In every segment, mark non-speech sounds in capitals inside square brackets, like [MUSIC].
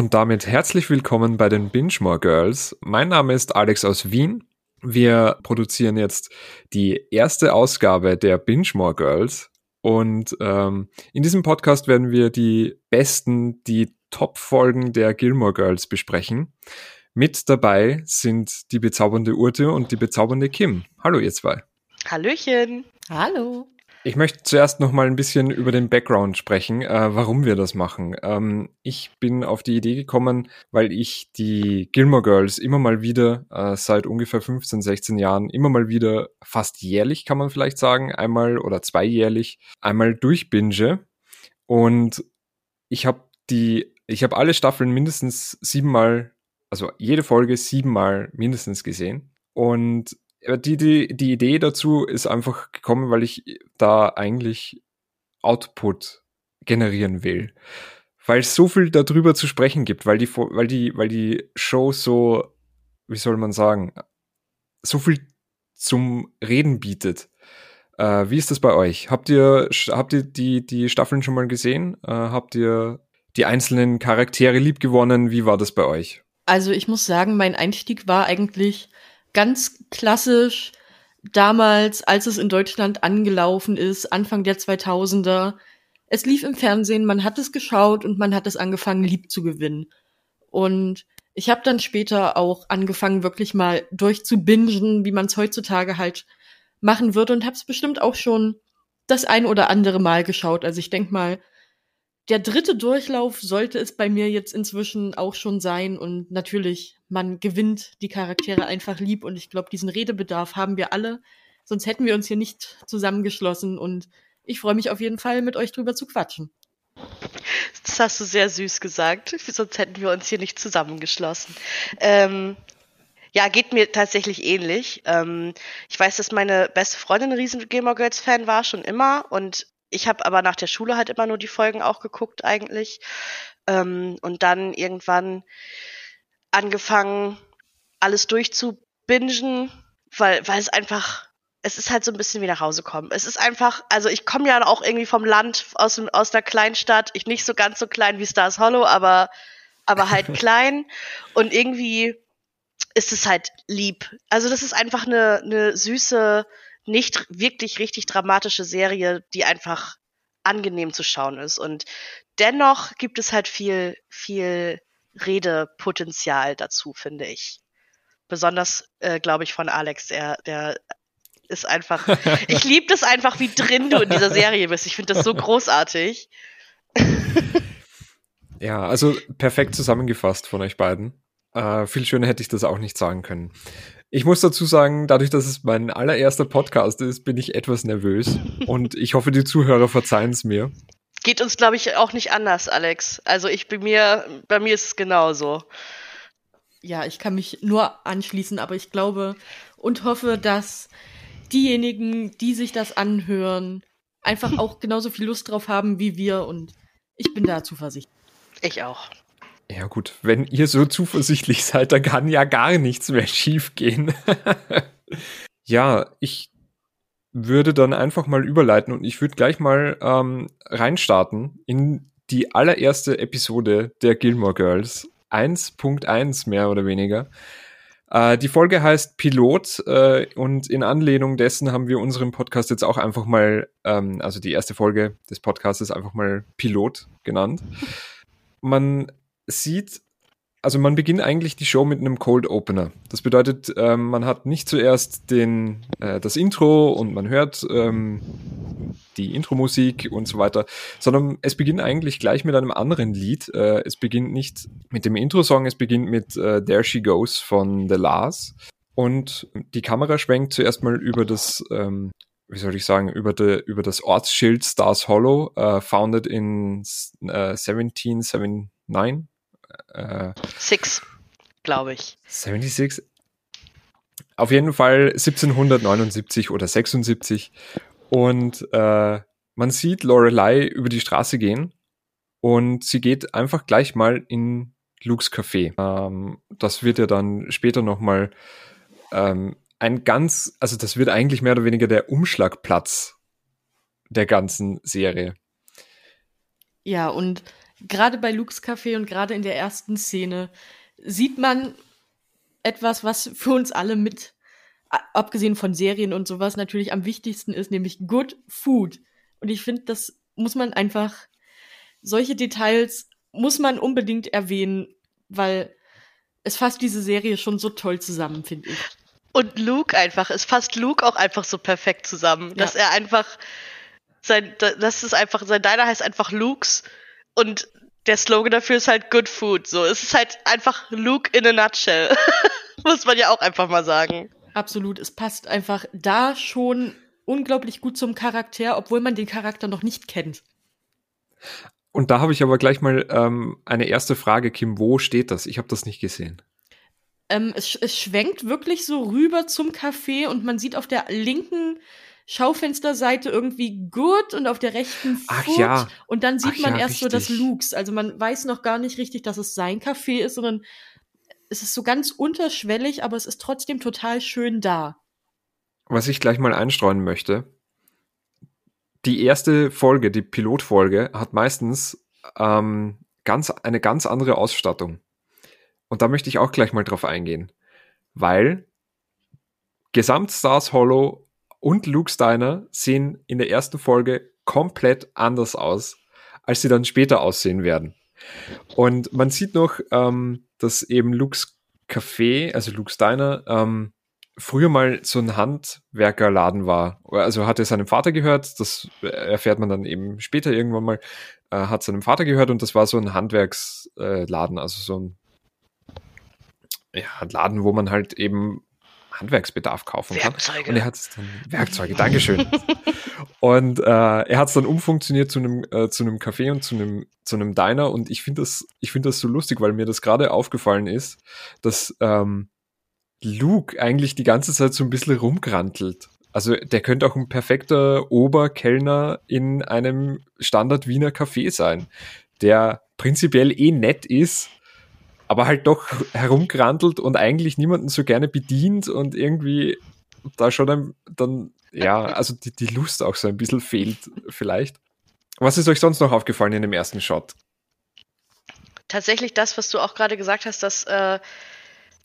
Und damit herzlich willkommen bei den Bingemore Girls. Mein Name ist Alex aus Wien. Wir produzieren jetzt die erste Ausgabe der Bingemore Girls. Und ähm, in diesem Podcast werden wir die besten, die Top-Folgen der Gilmore Girls besprechen. Mit dabei sind die bezaubernde Urte und die bezaubernde Kim. Hallo ihr zwei. Hallöchen. Hallo. Ich möchte zuerst noch mal ein bisschen über den Background sprechen, äh, warum wir das machen. Ähm, ich bin auf die Idee gekommen, weil ich die Gilmore Girls immer mal wieder äh, seit ungefähr 15, 16 Jahren immer mal wieder fast jährlich, kann man vielleicht sagen, einmal oder zweijährlich, einmal durchbinge. Und ich habe die, ich habe alle Staffeln mindestens siebenmal, also jede Folge siebenmal mindestens gesehen. Und die, die, die Idee dazu ist einfach gekommen, weil ich da eigentlich Output generieren will. Weil es so viel darüber zu sprechen gibt, weil die, weil die, weil die Show so, wie soll man sagen, so viel zum Reden bietet. Äh, wie ist das bei euch? Habt ihr, habt ihr die, die Staffeln schon mal gesehen? Äh, habt ihr die einzelnen Charaktere lieb gewonnen? Wie war das bei euch? Also ich muss sagen, mein Einstieg war eigentlich ganz klassisch damals, als es in Deutschland angelaufen ist, Anfang der 2000er. Es lief im Fernsehen, man hat es geschaut und man hat es angefangen, lieb zu gewinnen. Und ich habe dann später auch angefangen, wirklich mal durchzubingen, wie man es heutzutage halt machen würde und habe es bestimmt auch schon das ein oder andere Mal geschaut. Also ich denk mal, der dritte Durchlauf sollte es bei mir jetzt inzwischen auch schon sein und natürlich, man gewinnt die Charaktere einfach lieb und ich glaube, diesen Redebedarf haben wir alle, sonst hätten wir uns hier nicht zusammengeschlossen und ich freue mich auf jeden Fall, mit euch drüber zu quatschen. Das hast du sehr süß gesagt, sonst hätten wir uns hier nicht zusammengeschlossen. Ähm, ja, geht mir tatsächlich ähnlich. Ähm, ich weiß, dass meine beste Freundin ein riesen Gamer Girls Fan war, schon immer. Und ich habe aber nach der Schule halt immer nur die Folgen auch geguckt eigentlich. Ähm, und dann irgendwann angefangen, alles durchzubingen, weil, weil es einfach, es ist halt so ein bisschen wie nach Hause kommen. Es ist einfach, also ich komme ja auch irgendwie vom Land, aus, aus der Kleinstadt, ich nicht so ganz so klein wie Stars Hollow, aber, aber halt [LAUGHS] klein. Und irgendwie ist es halt lieb. Also das ist einfach eine, eine süße, nicht wirklich richtig dramatische Serie, die einfach angenehm zu schauen ist. Und dennoch gibt es halt viel, viel Redepotenzial dazu, finde ich. Besonders, äh, glaube ich, von Alex, der, der ist einfach, [LAUGHS] ich liebe das einfach, wie drin du in dieser Serie bist. Ich finde das so großartig. [LAUGHS] ja, also perfekt zusammengefasst von euch beiden. Äh, viel schöner hätte ich das auch nicht sagen können. Ich muss dazu sagen, dadurch, dass es mein allererster Podcast ist, bin ich etwas nervös [LAUGHS] und ich hoffe, die Zuhörer verzeihen es mir. Geht uns, glaube ich, auch nicht anders, Alex. Also ich bei mir, bei mir ist es genauso. Ja, ich kann mich nur anschließen, aber ich glaube und hoffe, dass diejenigen, die sich das anhören, einfach [LAUGHS] auch genauso viel Lust drauf haben wie wir und ich bin da zuversichtlich. Ich auch. Ja gut, wenn ihr so zuversichtlich seid, dann kann ja gar nichts mehr schiefgehen. [LAUGHS] ja, ich würde dann einfach mal überleiten und ich würde gleich mal ähm, reinstarten in die allererste Episode der Gilmore Girls. 1.1 mehr oder weniger. Äh, die Folge heißt Pilot äh, und in Anlehnung dessen haben wir unseren Podcast jetzt auch einfach mal, ähm, also die erste Folge des Podcasts einfach mal Pilot genannt. Man sieht, also man beginnt eigentlich die Show mit einem Cold Opener. Das bedeutet, ähm, man hat nicht zuerst den, äh, das Intro und man hört ähm, die Intro-Musik und so weiter, sondern es beginnt eigentlich gleich mit einem anderen Lied. Äh, es beginnt nicht mit dem Intro-Song, es beginnt mit äh, There She Goes von The Lars. Und die Kamera schwenkt zuerst mal über das, ähm, wie soll ich sagen, über, de, über das Ortsschild Stars Hollow, äh, founded in äh, 1779 äh, Six, glaube ich. 76? Auf jeden Fall 1779 oder 76. Und äh, man sieht Lorelei über die Straße gehen und sie geht einfach gleich mal in Lukes Café. Ähm, das wird ja dann später nochmal ähm, ein ganz, also das wird eigentlich mehr oder weniger der Umschlagplatz der ganzen Serie. Ja, und gerade bei Luke's Café und gerade in der ersten Szene sieht man etwas, was für uns alle mit, abgesehen von Serien und sowas, natürlich am wichtigsten ist, nämlich Good Food. Und ich finde, das muss man einfach, solche Details muss man unbedingt erwähnen, weil es fasst diese Serie schon so toll zusammen, finde ich. Und Luke einfach, es fasst Luke auch einfach so perfekt zusammen, ja. dass er einfach sein, das ist einfach, sein Diner heißt einfach Luke's und der Slogan dafür ist halt Good Food. So, es ist halt einfach Luke in a nutshell. [LAUGHS] Muss man ja auch einfach mal sagen. Absolut, es passt einfach da schon unglaublich gut zum Charakter, obwohl man den Charakter noch nicht kennt. Und da habe ich aber gleich mal ähm, eine erste Frage, Kim. Wo steht das? Ich habe das nicht gesehen. Ähm, es, es schwenkt wirklich so rüber zum Café und man sieht auf der linken Schaufensterseite irgendwie gut und auf der rechten Ach, Foot. Ja. Und dann sieht Ach, man ja, erst richtig. so das Lukes. Also man weiß noch gar nicht richtig, dass es sein Café ist, sondern es ist so ganz unterschwellig, aber es ist trotzdem total schön da. Was ich gleich mal einstreuen möchte. Die erste Folge, die Pilotfolge, hat meistens ähm, ganz, eine ganz andere Ausstattung. Und da möchte ich auch gleich mal drauf eingehen. Weil Gesamt Stars Hollow und Luke Steiner sehen in der ersten Folge komplett anders aus, als sie dann später aussehen werden. Und man sieht noch, ähm, dass eben Luke's Café, also Luke Steiner, ähm, früher mal so ein Handwerkerladen war. Also hat er seinem Vater gehört, das erfährt man dann eben später irgendwann mal, äh, hat seinem Vater gehört und das war so ein Handwerksladen, also so ein ja, Laden, wo man halt eben Handwerksbedarf kaufen kann. Werkzeuge. Und er hat es dann Werkzeuge, Dankeschön. [LAUGHS] und äh, er hat es dann umfunktioniert zu einem äh, zu einem Café und zu einem zu einem Diner. Und ich finde das ich finde das so lustig, weil mir das gerade aufgefallen ist, dass ähm, Luke eigentlich die ganze Zeit so ein bisschen rumgrantelt. Also der könnte auch ein perfekter Oberkellner in einem Standard Wiener Café sein, der prinzipiell eh nett ist, aber halt doch herumgrantelt und eigentlich niemanden so gerne bedient und irgendwie da schon dann, dann ja, also die, die Lust auch so ein bisschen fehlt vielleicht. Was ist euch sonst noch aufgefallen in dem ersten Shot? Tatsächlich das, was du auch gerade gesagt hast, dass äh,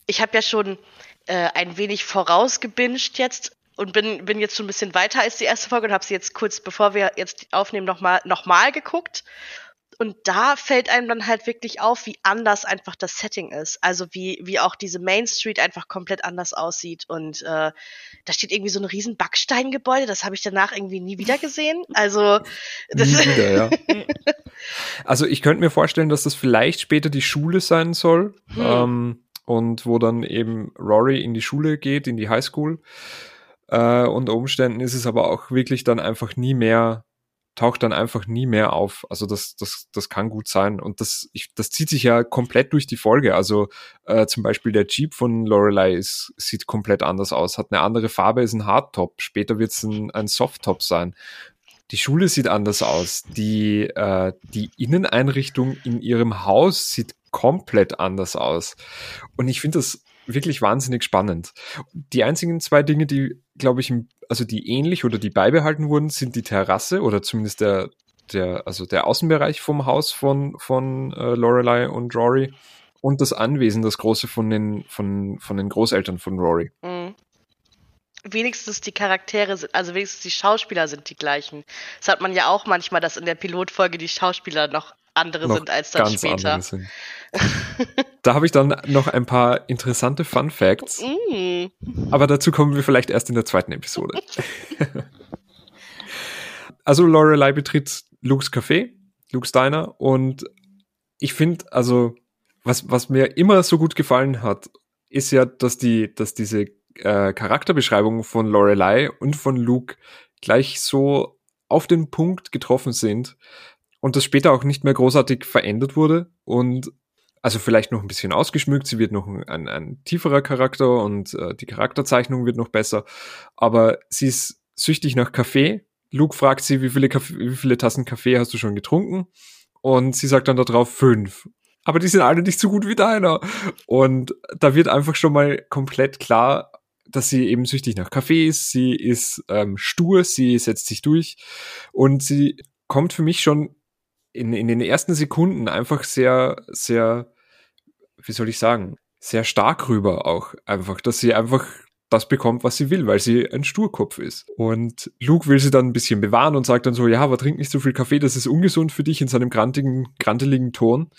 ich habe ja schon äh, ein wenig vorausgebinged jetzt und bin, bin jetzt schon ein bisschen weiter als die erste Folge und habe sie jetzt kurz, bevor wir jetzt aufnehmen, nochmal noch mal geguckt und da fällt einem dann halt wirklich auf, wie anders einfach das Setting ist. Also wie, wie auch diese Main Street einfach komplett anders aussieht. Und äh, da steht irgendwie so ein riesen Backsteingebäude, das habe ich danach irgendwie nie wieder gesehen. Also [LAUGHS] das nie wieder, ja. [LAUGHS] Also ich könnte mir vorstellen, dass das vielleicht später die Schule sein soll. Hm. Ähm, und wo dann eben Rory in die Schule geht, in die Highschool. Äh, unter Umständen ist es aber auch wirklich dann einfach nie mehr taucht dann einfach nie mehr auf. Also das, das, das kann gut sein. Und das, ich, das zieht sich ja komplett durch die Folge. Also äh, zum Beispiel der Jeep von Lorelei ist, sieht komplett anders aus, hat eine andere Farbe, ist ein Hardtop. Später wird es ein, ein Softtop sein. Die Schule sieht anders aus. Die, äh, die Inneneinrichtung in ihrem Haus sieht komplett anders aus. Und ich finde das wirklich wahnsinnig spannend. Die einzigen zwei Dinge, die, glaube ich, also die ähnlich oder die beibehalten wurden, sind die Terrasse oder zumindest der, der, also der Außenbereich vom Haus von, von äh, Lorelei und Rory und das Anwesen, das große von den, von, von den Großeltern von Rory. Mhm. Wenigstens die Charaktere sind, also wenigstens die Schauspieler sind die gleichen. Das hat man ja auch manchmal, dass in der Pilotfolge die Schauspieler noch andere noch sind als dann später. da habe ich dann noch ein paar interessante Fun Facts. Mm. Aber dazu kommen wir vielleicht erst in der zweiten Episode. also Lorelei betritt Luke's Café, Luke's Diner und ich finde, also was, was mir immer so gut gefallen hat, ist ja, dass die, dass diese äh, Charakterbeschreibungen von Lorelei und von Luke gleich so auf den Punkt getroffen sind, und das später auch nicht mehr großartig verändert wurde und also vielleicht noch ein bisschen ausgeschmückt, sie wird noch ein, ein tieferer Charakter und äh, die Charakterzeichnung wird noch besser, aber sie ist süchtig nach Kaffee. Luke fragt sie, wie viele, Kaffee, wie viele Tassen Kaffee hast du schon getrunken? Und sie sagt dann darauf fünf. Aber die sind alle nicht so gut wie deiner. Und da wird einfach schon mal komplett klar, dass sie eben süchtig nach Kaffee ist. Sie ist ähm, stur, sie setzt sich durch und sie kommt für mich schon in, in den ersten Sekunden einfach sehr, sehr, wie soll ich sagen, sehr stark rüber auch einfach, dass sie einfach das bekommt, was sie will, weil sie ein Sturkopf ist. Und Luke will sie dann ein bisschen bewahren und sagt dann so, ja, aber trink nicht so viel Kaffee, das ist ungesund für dich in seinem grantigen, granteligen Ton.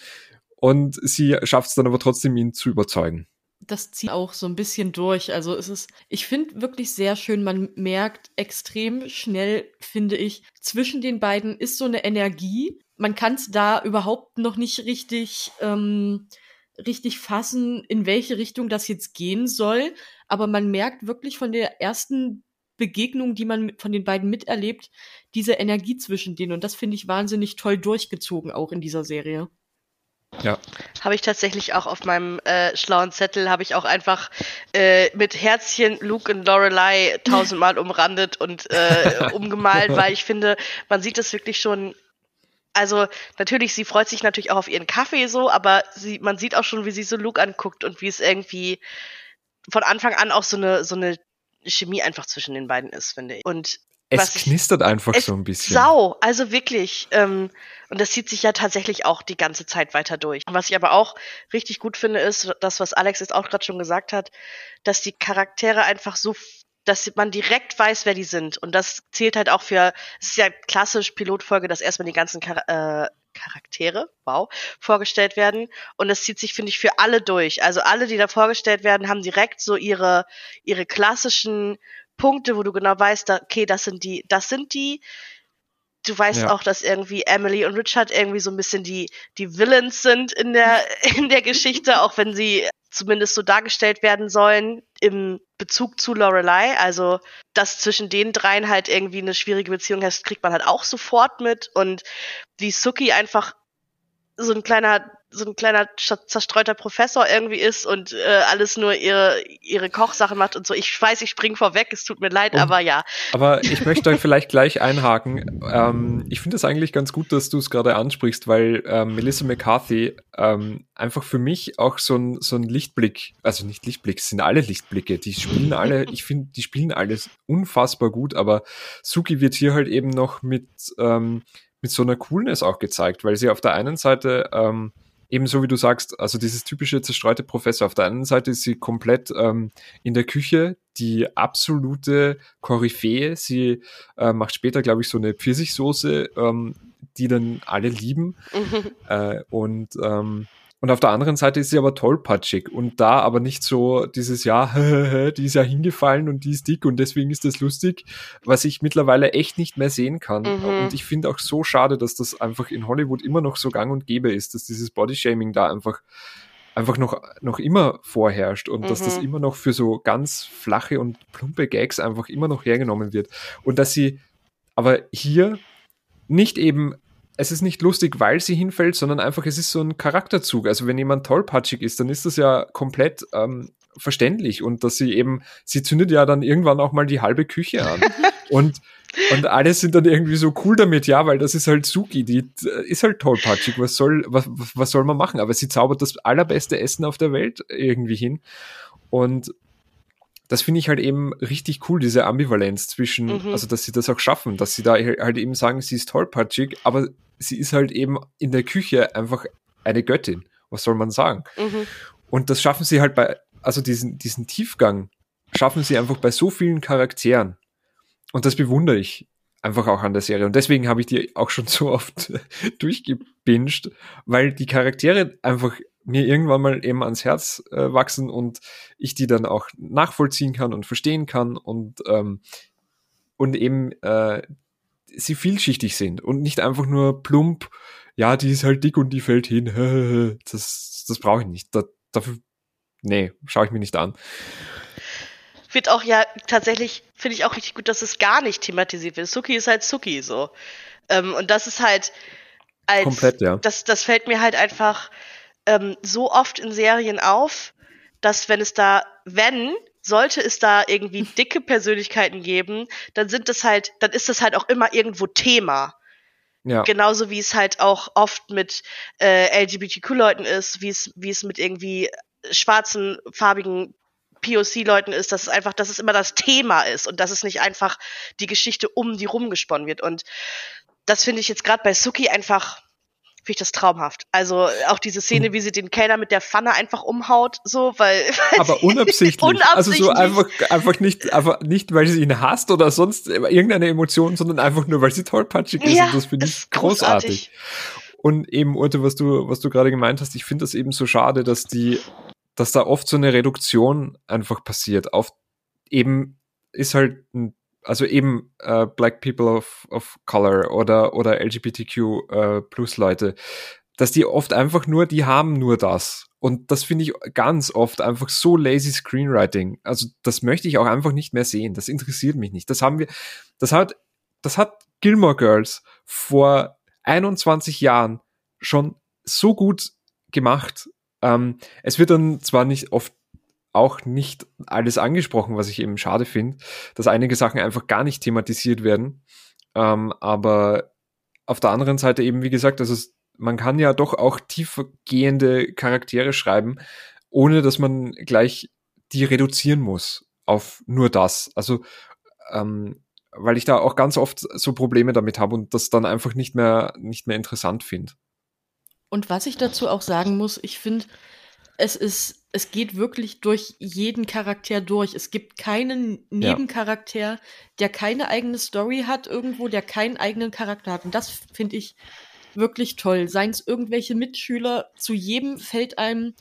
Und sie schafft es dann aber trotzdem, ihn zu überzeugen. Das zieht auch so ein bisschen durch. Also es ist, ich finde wirklich sehr schön, man merkt extrem schnell, finde ich, zwischen den beiden ist so eine Energie. Man kann es da überhaupt noch nicht richtig ähm, richtig fassen, in welche Richtung das jetzt gehen soll. Aber man merkt wirklich von der ersten Begegnung, die man von den beiden miterlebt, diese Energie zwischen denen. Und das finde ich wahnsinnig toll durchgezogen, auch in dieser Serie. Ja. Habe ich tatsächlich auch auf meinem äh, schlauen Zettel, habe ich auch einfach äh, mit Herzchen Luke und Lorelei tausendmal [LAUGHS] umrandet und äh, umgemalt, weil ich finde, man sieht das wirklich schon also natürlich, sie freut sich natürlich auch auf ihren Kaffee so, aber sie, man sieht auch schon, wie sie so Luke anguckt und wie es irgendwie von Anfang an auch so eine, so eine Chemie einfach zwischen den beiden ist, finde ich. Und es knistert ich, einfach so ein bisschen. Sau, also wirklich. Ähm, und das zieht sich ja tatsächlich auch die ganze Zeit weiter durch. Was ich aber auch richtig gut finde, ist das, was Alex jetzt auch gerade schon gesagt hat, dass die Charaktere einfach so dass man direkt weiß, wer die sind. Und das zählt halt auch für, es ist ja klassisch Pilotfolge, dass erstmal die ganzen Char äh, Charaktere, wow, vorgestellt werden. Und das zieht sich, finde ich, für alle durch. Also alle, die da vorgestellt werden, haben direkt so ihre, ihre klassischen Punkte, wo du genau weißt, okay, das sind die, das sind die. Du weißt ja. auch, dass irgendwie Emily und Richard irgendwie so ein bisschen die, die Villains sind in der, [LAUGHS] in der Geschichte, auch wenn sie zumindest so dargestellt werden sollen im Bezug zu Lorelei. Also, dass zwischen den dreien halt irgendwie eine schwierige Beziehung herrscht, kriegt man halt auch sofort mit. Und wie Suki einfach so ein kleiner so ein kleiner zerstreuter Professor irgendwie ist und äh, alles nur ihre ihre Kochsachen macht und so. Ich weiß, ich spring vorweg, es tut mir leid, und, aber ja. Aber ich möchte da vielleicht gleich einhaken. Ähm, ich finde es eigentlich ganz gut, dass du es gerade ansprichst, weil ähm, Melissa McCarthy ähm, einfach für mich auch so ein, so ein Lichtblick, also nicht Lichtblick, es sind alle Lichtblicke, die spielen alle, [LAUGHS] ich finde, die spielen alles unfassbar gut, aber Suki wird hier halt eben noch mit ähm, mit so einer Coolness auch gezeigt, weil sie auf der einen Seite ähm, ebenso wie du sagst, also dieses typische zerstreute Professor. Auf der einen Seite ist sie komplett ähm, in der Küche die absolute Koryphäe. Sie äh, macht später, glaube ich, so eine Pfirsichsoße, ähm, die dann alle lieben. Mhm. Äh, und ähm, und auf der anderen Seite ist sie aber tollpatschig und da aber nicht so dieses Ja, [LAUGHS] die ist ja hingefallen und die ist dick und deswegen ist das lustig, was ich mittlerweile echt nicht mehr sehen kann. Mhm. Und ich finde auch so schade, dass das einfach in Hollywood immer noch so gang und gäbe ist, dass dieses Bodyshaming da einfach einfach noch, noch immer vorherrscht und mhm. dass das mhm. immer noch für so ganz flache und plumpe Gags einfach immer noch hergenommen wird. Und dass sie aber hier nicht eben es ist nicht lustig, weil sie hinfällt, sondern einfach, es ist so ein Charakterzug. Also wenn jemand tollpatschig ist, dann ist das ja komplett ähm, verständlich und dass sie eben, sie zündet ja dann irgendwann auch mal die halbe Küche an [LAUGHS] und und alle sind dann irgendwie so cool damit, ja, weil das ist halt Suki, die äh, ist halt tollpatschig, was soll, was, was soll man machen? Aber sie zaubert das allerbeste Essen auf der Welt irgendwie hin und das finde ich halt eben richtig cool, diese Ambivalenz zwischen, mhm. also dass sie das auch schaffen, dass sie da halt eben sagen, sie ist tollpatschig, aber sie ist halt eben in der Küche einfach eine Göttin. Was soll man sagen? Mhm. Und das schaffen sie halt bei, also diesen, diesen Tiefgang schaffen sie einfach bei so vielen Charakteren. Und das bewundere ich einfach auch an der Serie. Und deswegen habe ich die auch schon so oft [LAUGHS] durchgebinged, weil die Charaktere einfach mir irgendwann mal eben ans Herz äh, wachsen und ich die dann auch nachvollziehen kann und verstehen kann und ähm, und eben äh, sie vielschichtig sind und nicht einfach nur plump, ja, die ist halt dick und die fällt hin. [LAUGHS] Das, das brauche ich nicht. Da, dafür, nee, schaue ich mir nicht an. Wird auch ja tatsächlich, finde ich auch richtig gut, dass es gar nicht thematisiert wird. Suki ist halt Suki so. Ähm, und das ist halt als, Komplett, ja. Das, das fällt mir halt einfach ähm, so oft in Serien auf, dass wenn es da, wenn sollte es da irgendwie [LAUGHS] dicke Persönlichkeiten geben, dann sind das halt, dann ist das halt auch immer irgendwo Thema. Ja. Genauso wie es halt auch oft mit äh, LGBTQ-Leuten ist, wie es, wie es mit irgendwie schwarzen, farbigen POC-Leuten ist, dass es einfach, dass es immer das Thema ist und dass es nicht einfach die Geschichte um die rumgesponnen wird. Und das finde ich jetzt gerade bei Suki einfach finde ich das traumhaft. Also auch diese Szene, wie sie den Kellner mit der Pfanne einfach umhaut, so, weil. [LAUGHS] Aber unabsichtlich. unabsichtlich. Also so einfach, einfach nicht, einfach nicht, weil sie ihn hasst oder sonst irgendeine Emotion, sondern einfach nur, weil sie tollpatschig ist. Ja, und das finde ich großartig. Und eben, Urte, was du, was du gerade gemeint hast, ich finde das eben so schade, dass die, dass da oft so eine Reduktion einfach passiert. Auf eben ist halt ein also eben äh, Black People of, of Color oder, oder LGBTQ äh, plus Leute, dass die oft einfach nur, die haben nur das. Und das finde ich ganz oft einfach so lazy Screenwriting. Also das möchte ich auch einfach nicht mehr sehen. Das interessiert mich nicht. Das haben wir, das hat, das hat Gilmore Girls vor 21 Jahren schon so gut gemacht. Ähm, es wird dann zwar nicht oft auch nicht alles angesprochen, was ich eben schade finde, dass einige Sachen einfach gar nicht thematisiert werden. Ähm, aber auf der anderen Seite eben, wie gesagt, also man kann ja doch auch tiefergehende Charaktere schreiben, ohne dass man gleich die reduzieren muss auf nur das. Also, ähm, weil ich da auch ganz oft so Probleme damit habe und das dann einfach nicht mehr, nicht mehr interessant finde. Und was ich dazu auch sagen muss, ich finde, es ist, es geht wirklich durch jeden Charakter durch. Es gibt keinen Nebencharakter, ja. der keine eigene Story hat irgendwo, der keinen eigenen Charakter hat. Und das finde ich wirklich toll. Seien es irgendwelche Mitschüler, zu jedem fällt einem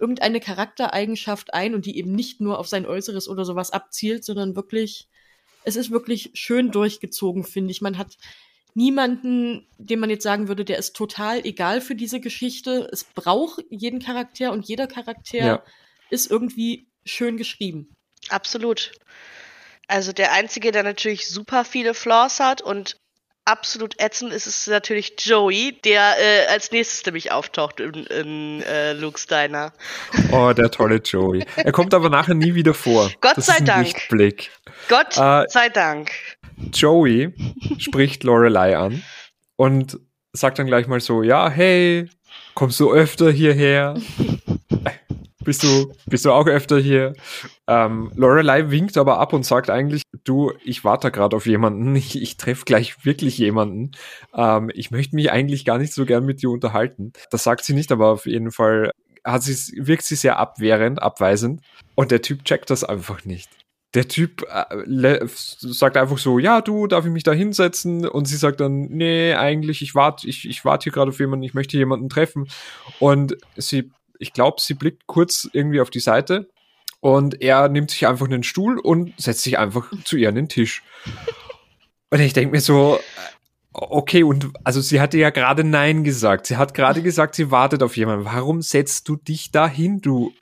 irgendeine Charaktereigenschaft ein und die eben nicht nur auf sein Äußeres oder sowas abzielt, sondern wirklich, es ist wirklich schön durchgezogen, finde ich. Man hat niemanden, dem man jetzt sagen würde, der ist total egal für diese Geschichte. Es braucht jeden Charakter und jeder Charakter ja. ist irgendwie schön geschrieben. Absolut. Also der einzige, der natürlich super viele Flaws hat und absolut ätzend ist es natürlich Joey, der äh, als nächstes nämlich auftaucht in, in äh, Luke's Diner. [LAUGHS] Oh, der tolle Joey. Er kommt aber nachher nie wieder vor. [LAUGHS] Gott das sei Dank. Lichtblick. Gott äh, sei Dank. Joey spricht Lorelei an und sagt dann gleich mal so, ja, hey, kommst du öfter hierher? [LAUGHS] bist du, bist du auch öfter hier? Ähm, Lorelei winkt aber ab und sagt eigentlich, du, ich warte gerade auf jemanden, [LAUGHS] ich, ich treffe gleich wirklich jemanden. Ähm, ich möchte mich eigentlich gar nicht so gern mit dir unterhalten. Das sagt sie nicht, aber auf jeden Fall hat sie, wirkt sie sehr abwehrend, abweisend. Und der Typ checkt das einfach nicht der Typ äh, sagt einfach so, ja, du, darf ich mich da hinsetzen? Und sie sagt dann, nee, eigentlich, ich warte, ich, ich warte hier gerade auf jemanden, ich möchte jemanden treffen. Und sie, ich glaube, sie blickt kurz irgendwie auf die Seite und er nimmt sich einfach einen Stuhl und setzt sich einfach [LAUGHS] zu ihr an den Tisch. Und ich denke mir so, okay, und also sie hatte ja gerade Nein gesagt. Sie hat gerade [LAUGHS] gesagt, sie wartet auf jemanden. Warum setzt du dich da hin, du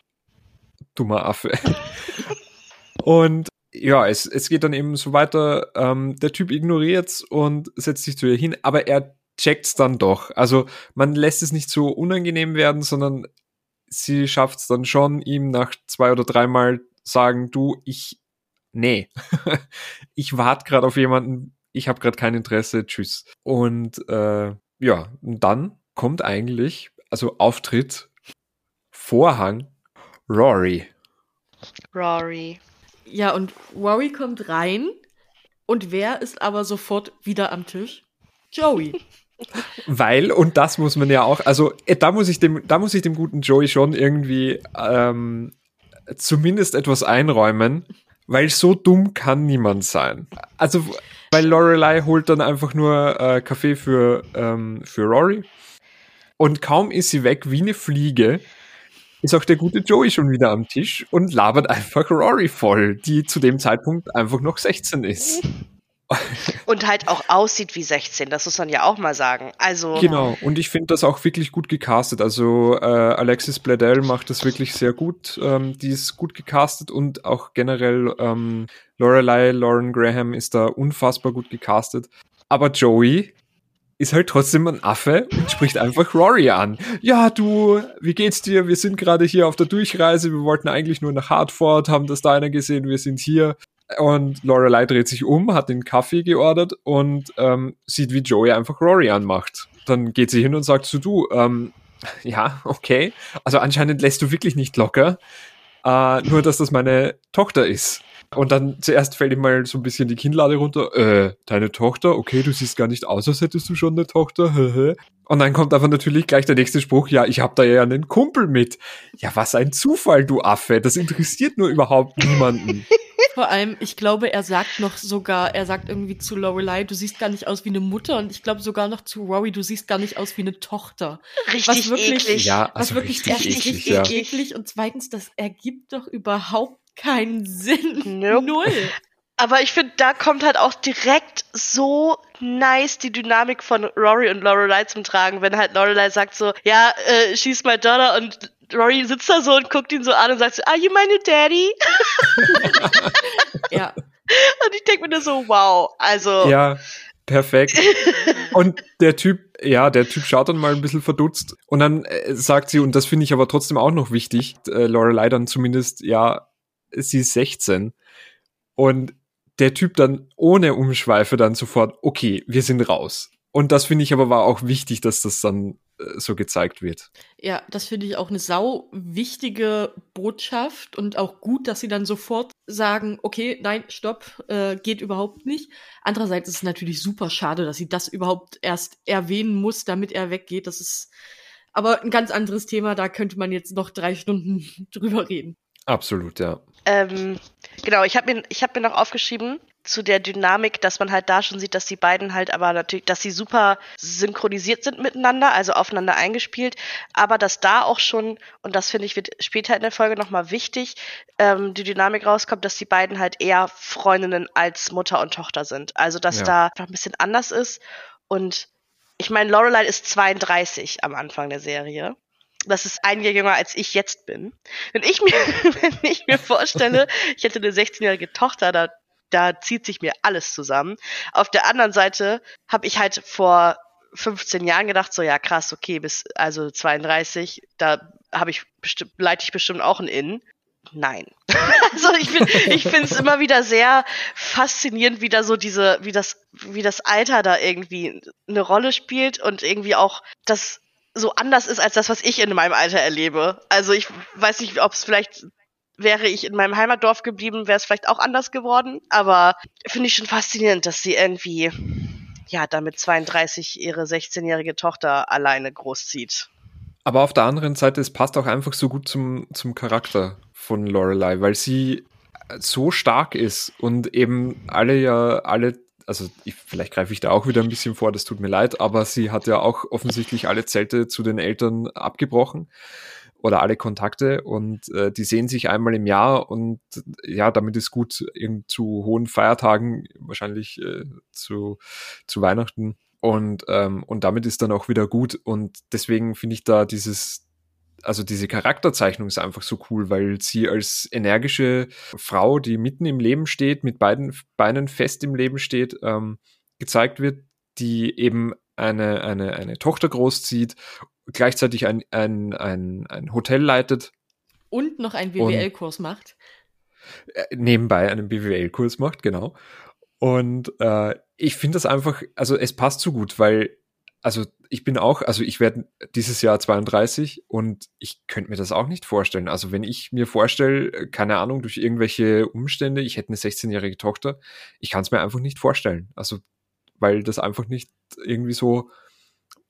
dummer Affe? [LAUGHS] Und ja, es, es geht dann eben so weiter. Ähm, der Typ ignoriert's und setzt sich zu ihr hin, aber er checkt's dann doch. Also man lässt es nicht so unangenehm werden, sondern sie schafft's dann schon, ihm nach zwei oder dreimal sagen, du, ich, nee, [LAUGHS] ich warte gerade auf jemanden, ich habe gerade kein Interesse, tschüss. Und äh, ja, und dann kommt eigentlich, also Auftritt, Vorhang, Rory. Rory. Ja, und Rory kommt rein und wer ist aber sofort wieder am Tisch? Joey. [LAUGHS] Weil, und das muss man ja auch, also äh, da muss ich dem, da muss ich dem guten Joey schon irgendwie ähm, zumindest etwas einräumen, weil so dumm kann niemand sein. Also, weil Lorelei holt dann einfach nur äh, Kaffee für, ähm, für Rory. Und kaum ist sie weg wie eine Fliege, ist auch der gute Joey schon wieder am Tisch und labert einfach Rory voll, die zu dem Zeitpunkt einfach noch 16 ist. Und halt auch aussieht wie 16, das muss man ja auch mal sagen. Also genau, und ich finde das auch wirklich gut gecastet. Also äh, Alexis Bledel macht das wirklich sehr gut. Ähm, die ist gut gecastet und auch generell ähm, Lorelei Lauren Graham ist da unfassbar gut gecastet. Aber Joey, ist halt trotzdem ein Affe und spricht einfach Rory an. Ja, du, wie geht's dir? Wir sind gerade hier auf der Durchreise. Wir wollten eigentlich nur nach Hartford, haben das Diner gesehen, wir sind hier. Und Lorelei dreht sich um, hat den Kaffee geordert und ähm, sieht, wie Joey einfach Rory anmacht. Dann geht sie hin und sagt zu du, ähm, [LAUGHS] ja, okay. Also anscheinend lässt du wirklich nicht locker. Äh, nur, dass das meine Tochter ist. Und dann zuerst fällt ihm mal so ein bisschen die Kinnlade runter. Äh, deine Tochter? Okay, du siehst gar nicht aus, als hättest du schon eine Tochter. [LAUGHS] Und dann kommt aber natürlich gleich der nächste Spruch. Ja, ich habe da ja einen Kumpel mit. Ja, was ein Zufall, du Affe. Das interessiert nur überhaupt niemanden. [LAUGHS] Vor allem, ich glaube, er sagt noch sogar, er sagt irgendwie zu Lorelei, du siehst gar nicht aus wie eine Mutter und ich glaube sogar noch zu Rory, du siehst gar nicht aus wie eine Tochter. Richtig was wirklich, eklig. Ja, also was wirklich richtig erstens eklig, richtig ja. eklig und zweitens, das ergibt doch überhaupt keinen Sinn. Nope. Null. Aber ich finde, da kommt halt auch direkt so nice die Dynamik von Rory und Lorelei zum Tragen, wenn halt Lorelei sagt so, ja, äh, she's my daughter und Rory sitzt da so und guckt ihn so an und sagt so, are you my new daddy? Ja. [LAUGHS] Und ich denke mir nur so, wow, also. Ja, perfekt. Und der Typ, ja, der Typ schaut dann mal ein bisschen verdutzt und dann äh, sagt sie, und das finde ich aber trotzdem auch noch wichtig, äh, Lorelei dann zumindest, ja, sie ist 16 und der Typ dann ohne Umschweife dann sofort, okay, wir sind raus. Und das finde ich aber war auch wichtig, dass das dann äh, so gezeigt wird. Ja, das finde ich auch eine sau wichtige Botschaft und auch gut, dass sie dann sofort sagen, okay, nein, stopp, äh, geht überhaupt nicht. Andererseits ist es natürlich super schade, dass sie das überhaupt erst erwähnen muss, damit er weggeht. Das ist aber ein ganz anderes Thema, da könnte man jetzt noch drei Stunden [LAUGHS] drüber reden. Absolut, ja. Ähm, genau, ich habe mir, ich hab mir noch aufgeschrieben zu der Dynamik, dass man halt da schon sieht, dass die beiden halt aber natürlich, dass sie super synchronisiert sind miteinander, also aufeinander eingespielt, aber dass da auch schon, und das finde ich wird später in der Folge nochmal wichtig, ähm, die Dynamik rauskommt, dass die beiden halt eher Freundinnen als Mutter und Tochter sind. Also dass Ja. da noch ein bisschen anders ist. Und ich meine, Lorelei ist 32 am Anfang der Serie. Das ist ein Jahr jünger als ich jetzt bin. Wenn ich mir, [LAUGHS] wenn ich mir vorstelle, ich hätte eine 16-jährige Tochter, da, da zieht sich mir alles zusammen. Auf der anderen Seite habe ich halt vor 15 Jahren gedacht, so ja krass, okay, bis also 32, da habe ich bestimmt, leite ich bestimmt auch ein In. Nein. [LAUGHS] also ich finde ich finde es immer wieder sehr faszinierend, wie da so diese, wie das, wie das Alter da irgendwie eine Rolle spielt und irgendwie auch das so anders ist als das, was ich in meinem Alter erlebe. Also ich weiß nicht, ob es vielleicht wäre ich in meinem Heimatdorf geblieben, wäre es vielleicht auch anders geworden. Aber finde ich schon faszinierend, dass sie irgendwie, ja, damit 32 ihre 16-jährige Tochter alleine großzieht. Aber auf der anderen Seite, es passt auch einfach so gut zum, zum Charakter von Lorelei, weil sie so stark ist und eben alle ja, alle, also ich, vielleicht greife ich da auch wieder ein bisschen vor, das tut mir leid, aber sie hat ja auch offensichtlich alle Zelte zu den Eltern abgebrochen oder alle Kontakte und äh, die sehen sich einmal im Jahr und ja, damit ist gut zu hohen Feiertagen, wahrscheinlich äh, zu, zu Weihnachten und, ähm, und damit ist dann auch wieder gut und deswegen finde ich da dieses also diese Charakterzeichnung ist einfach so cool, weil sie als energische Frau, die mitten im Leben steht, mit beiden Beinen fest im Leben steht, ähm, gezeigt wird, die eben eine, eine, eine Tochter großzieht, gleichzeitig ein, ein, ein, ein Hotel leitet, Und noch einen BWL-Kurs macht. äh, nebenbei einen BWL-Kurs macht, genau. Und äh, ich finde das einfach, also es passt so gut, weil, also ich bin auch, also ich werde dieses Jahr 32 und ich könnte mir das auch nicht vorstellen. Also wenn ich mir vorstelle, keine Ahnung, durch irgendwelche Umstände, ich hätte eine 16-jährige Tochter, ich kann es mir einfach nicht vorstellen. Also, weil das einfach nicht irgendwie so,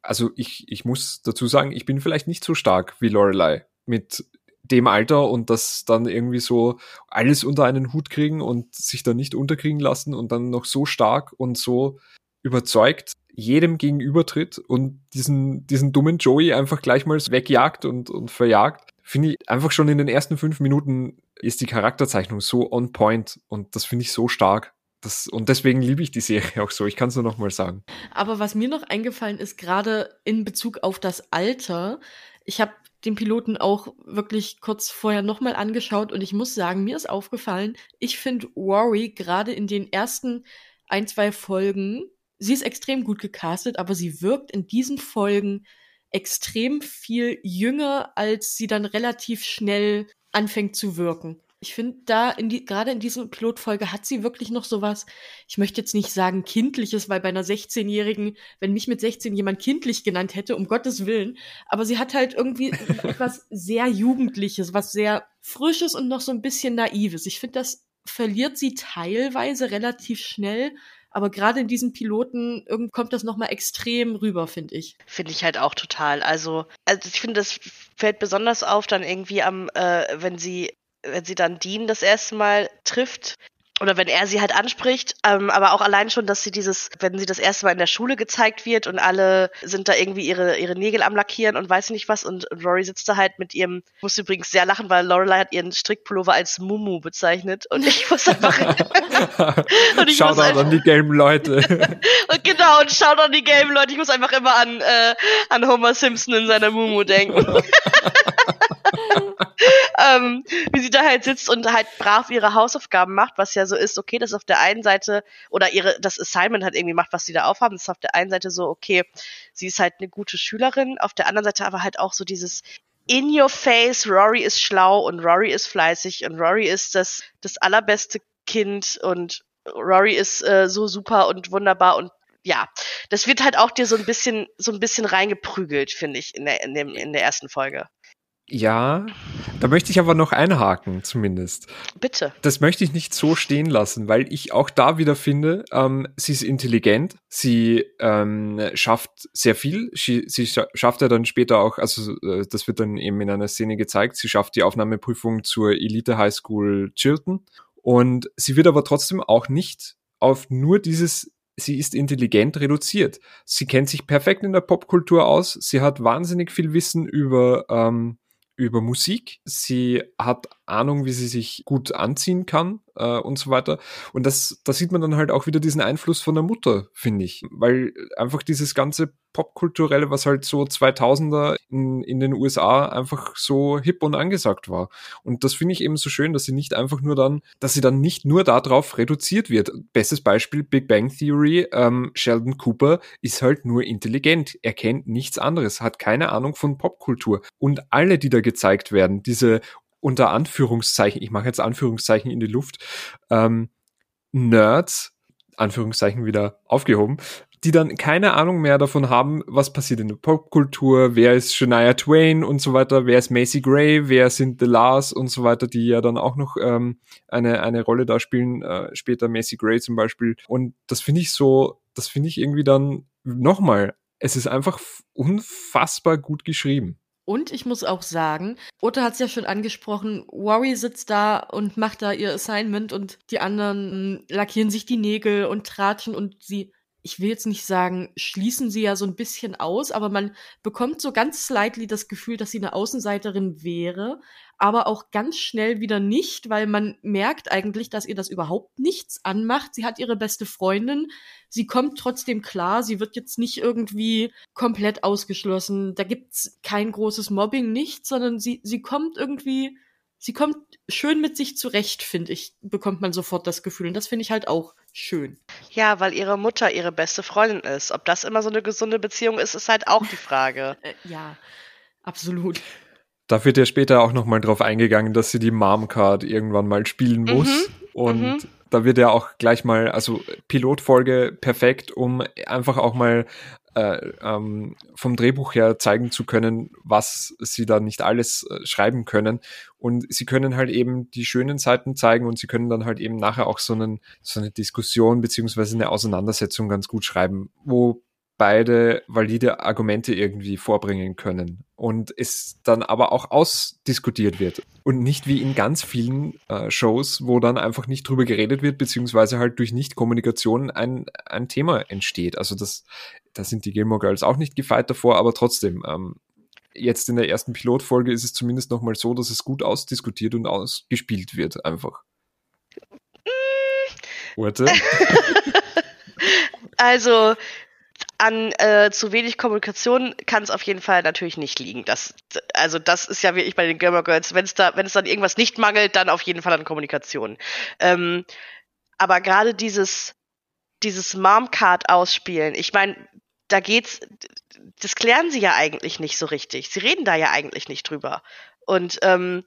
also ich, ich muss dazu sagen, ich bin vielleicht nicht so stark wie Lorelei mit dem Alter und das dann irgendwie so alles unter einen Hut kriegen und sich dann nicht unterkriegen lassen und dann noch so stark und so überzeugt jedem gegenübertritt und diesen, diesen dummen Joey einfach gleich mal wegjagt und, und verjagt. Finde ich einfach schon in den ersten fünf Minuten ist die Charakterzeichnung so on point und das finde ich so stark. Das, und deswegen liebe ich die Serie auch so. Ich kann es nur noch mal sagen. Aber was mir noch eingefallen ist, gerade in Bezug auf das Alter, ich habe den Piloten auch wirklich kurz vorher nochmal angeschaut und ich muss sagen, mir ist aufgefallen, ich finde Rory gerade in den ersten ein, zwei Folgen, sie ist extrem gut gecastet, aber sie wirkt in diesen Folgen extrem viel jünger, als sie dann relativ schnell anfängt zu wirken. Ich finde da in die, gerade in dieser Pilotfolge hat sie wirklich noch sowas, ich möchte jetzt nicht sagen kindliches, weil bei einer 16-Jährigen, wenn mich mit 16 jemand kindlich genannt hätte, um Gottes Willen, aber sie hat halt irgendwie [LAUGHS] etwas sehr Jugendliches, was sehr Frisches und noch so ein bisschen Naives. Ich finde, das verliert sie teilweise relativ schnell, aber gerade in diesen Piloten kommt das nochmal extrem rüber, finde ich. Finde ich halt auch total. Also, also ich finde, das fällt besonders auf dann irgendwie am, äh, wenn sie, wenn sie dann Dean das erste Mal trifft, oder wenn er sie halt anspricht, ähm, aber auch allein schon, dass sie dieses, wenn sie das erste Mal in der Schule gezeigt wird und alle sind da irgendwie ihre, ihre Nägel am Lackieren und weiß nicht was und, und Rory sitzt da halt mit ihrem, ich muss übrigens sehr lachen, weil Lorelei hat ihren Strickpullover als Mumu bezeichnet und ich muss einfach [LAUGHS] [LAUGHS] und ich Shoutout muss einfach, an die gelben Leute. [LAUGHS] und genau, und schaut an die gelben Leute, ich muss einfach immer an, äh, an Homer Simpson in seiner Mumu denken. Ähm, wie sie da halt sitzt und halt brav ihre Hausaufgaben macht, was ja so ist, okay, das ist auf der einen Seite, oder ihre, das Assignment halt irgendwie macht, was sie da aufhaben, das ist auf der einen Seite so, okay, sie ist halt eine gute Schülerin, auf der anderen Seite aber halt auch so dieses in your face, Rory ist schlau und Rory ist fleißig und Rory ist das, das allerbeste Kind und Rory ist äh, so super und wunderbar und ja, das wird halt auch dir so ein bisschen, so ein bisschen reingeprügelt, finde ich, in der, in dem, in der ersten Folge. Ja, da möchte ich aber noch einhaken, zumindest. Bitte. Das möchte ich nicht so stehen lassen, weil ich auch da wieder finde, ähm, sie ist intelligent, sie ähm, schafft sehr viel, sie, sie schafft ja dann später auch, also äh, das wird dann eben in einer Szene gezeigt, sie schafft die Aufnahmeprüfung zur Elite High School Chilton und sie wird aber trotzdem auch nicht auf nur dieses sie ist intelligent reduziert. Sie kennt sich perfekt in der Popkultur aus. Sie hat wahnsinnig viel Wissen über ähm, über Musik. Sie hat Ahnung, wie sie sich gut anziehen kann äh, und so weiter. Und das, da sieht man dann halt auch wieder diesen Einfluss von der Mutter, finde ich. Weil einfach dieses ganze Popkulturelle, was halt so 2000er in, in den USA einfach so hip und angesagt war. Und das finde ich eben so schön, dass sie nicht einfach nur dann, dass sie dann nicht nur darauf reduziert wird. Bestes Beispiel Big Bang Theory, ähm, Sheldon Cooper ist halt nur intelligent. Er kennt nichts anderes, hat keine Ahnung von Popkultur. Und alle, die da gezeigt werden, diese unter Anführungszeichen, ich mache jetzt Anführungszeichen in die Luft, ähm, Nerds, Anführungszeichen wieder aufgehoben, die dann keine Ahnung mehr davon haben, was passiert in der Popkultur, wer ist Shania Twain und so weiter, wer ist Macy Gray, wer sind The Lars und so weiter, die ja dann auch noch ähm, eine, eine Rolle da spielen, äh, später Macy Gray zum Beispiel. Und das finde ich so, das finde ich irgendwie dann nochmal, es ist einfach unfassbar gut geschrieben. Und ich muss auch sagen, Otta hat es ja schon angesprochen, Worry sitzt da und macht da ihr Assignment und die anderen lackieren sich die Nägel und tratschen und sie ich will jetzt nicht sagen, schließen sie ja so ein bisschen aus, aber man bekommt so ganz slightly das Gefühl, dass sie eine Außenseiterin wäre, aber auch ganz schnell wieder nicht, weil man merkt eigentlich, dass ihr das überhaupt nichts anmacht. Sie hat ihre beste Freundin, sie kommt trotzdem klar, sie wird jetzt nicht irgendwie komplett ausgeschlossen. Da gibt's kein großes Mobbing, nichts, sondern sie, sie kommt irgendwie sie kommt schön mit sich zurecht, finde ich, bekommt man sofort das Gefühl. Und das finde ich halt auch schön. Ja, weil ihre Mutter ihre beste Freundin ist. Ob das immer so eine gesunde Beziehung ist, ist halt auch die Frage. [LAUGHS] äh, ja, absolut. Da wird ja später auch nochmal drauf eingegangen, dass sie die Mom-Card irgendwann mal spielen muss. Mhm. Und mhm. da wird ja auch gleich mal, also Pilotfolge perfekt, um einfach auch mal äh, ähm, vom Drehbuch her zeigen zu können, was sie da nicht alles äh, schreiben können. Und sie können halt eben die schönen Seiten zeigen und sie können dann halt eben nachher auch so, einen, so eine Diskussion beziehungsweise eine Auseinandersetzung ganz gut schreiben, wo beide valide Argumente irgendwie vorbringen können und es dann aber auch ausdiskutiert wird und nicht wie in ganz vielen äh, Shows, wo dann einfach nicht drüber geredet wird, beziehungsweise halt durch Nichtkommunikation ein, ein Thema entsteht. Also das, da sind die Gilmore Girls auch nicht gefeit davor, aber trotzdem, ähm, jetzt in der ersten Pilotfolge ist es zumindest nochmal so, dass es gut ausdiskutiert und ausgespielt wird einfach. Urte? [LAUGHS] also, an äh, zu wenig Kommunikation kann es auf jeden Fall natürlich nicht liegen. Das, also das ist ja wirklich bei den Gamer Girls, wenn es da, wenn es dann irgendwas nicht mangelt, dann auf jeden Fall an Kommunikation. Ähm, aber gerade dieses, dieses Mom-Card ausspielen, ich meine, da geht's, das klären sie ja eigentlich nicht so richtig. Sie reden da ja eigentlich nicht drüber. Und ähm,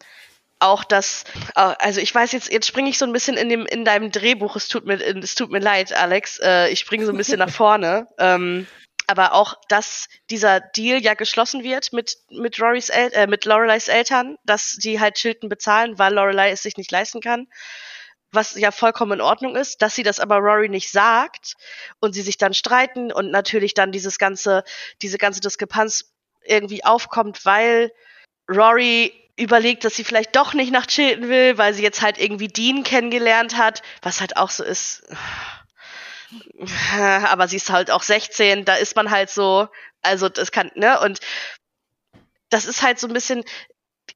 auch das, äh, also ich weiß jetzt, jetzt springe ich so ein bisschen in dem in deinem Drehbuch. Es tut mir, es tut mir leid, Alex. Äh, ich springe so ein bisschen nach vorne. [LAUGHS] Ähm, aber auch, dass dieser Deal ja geschlossen wird mit mit Rorys El äh, mit Loreleis Eltern, dass die halt Chilton bezahlen, weil Lorelei es sich nicht leisten kann, was ja vollkommen in Ordnung ist, dass sie das aber Rory nicht sagt und sie sich dann streiten und natürlich dann dieses ganze diese ganze Diskrepanz irgendwie aufkommt, weil Rory überlegt, dass sie vielleicht doch nicht nach Chilton will, weil sie jetzt halt irgendwie Dean kennengelernt hat, was halt auch so ist. [SIGHS] Aber sie ist halt auch 16, da ist man halt so, also das kann, ne, und das ist halt so ein bisschen,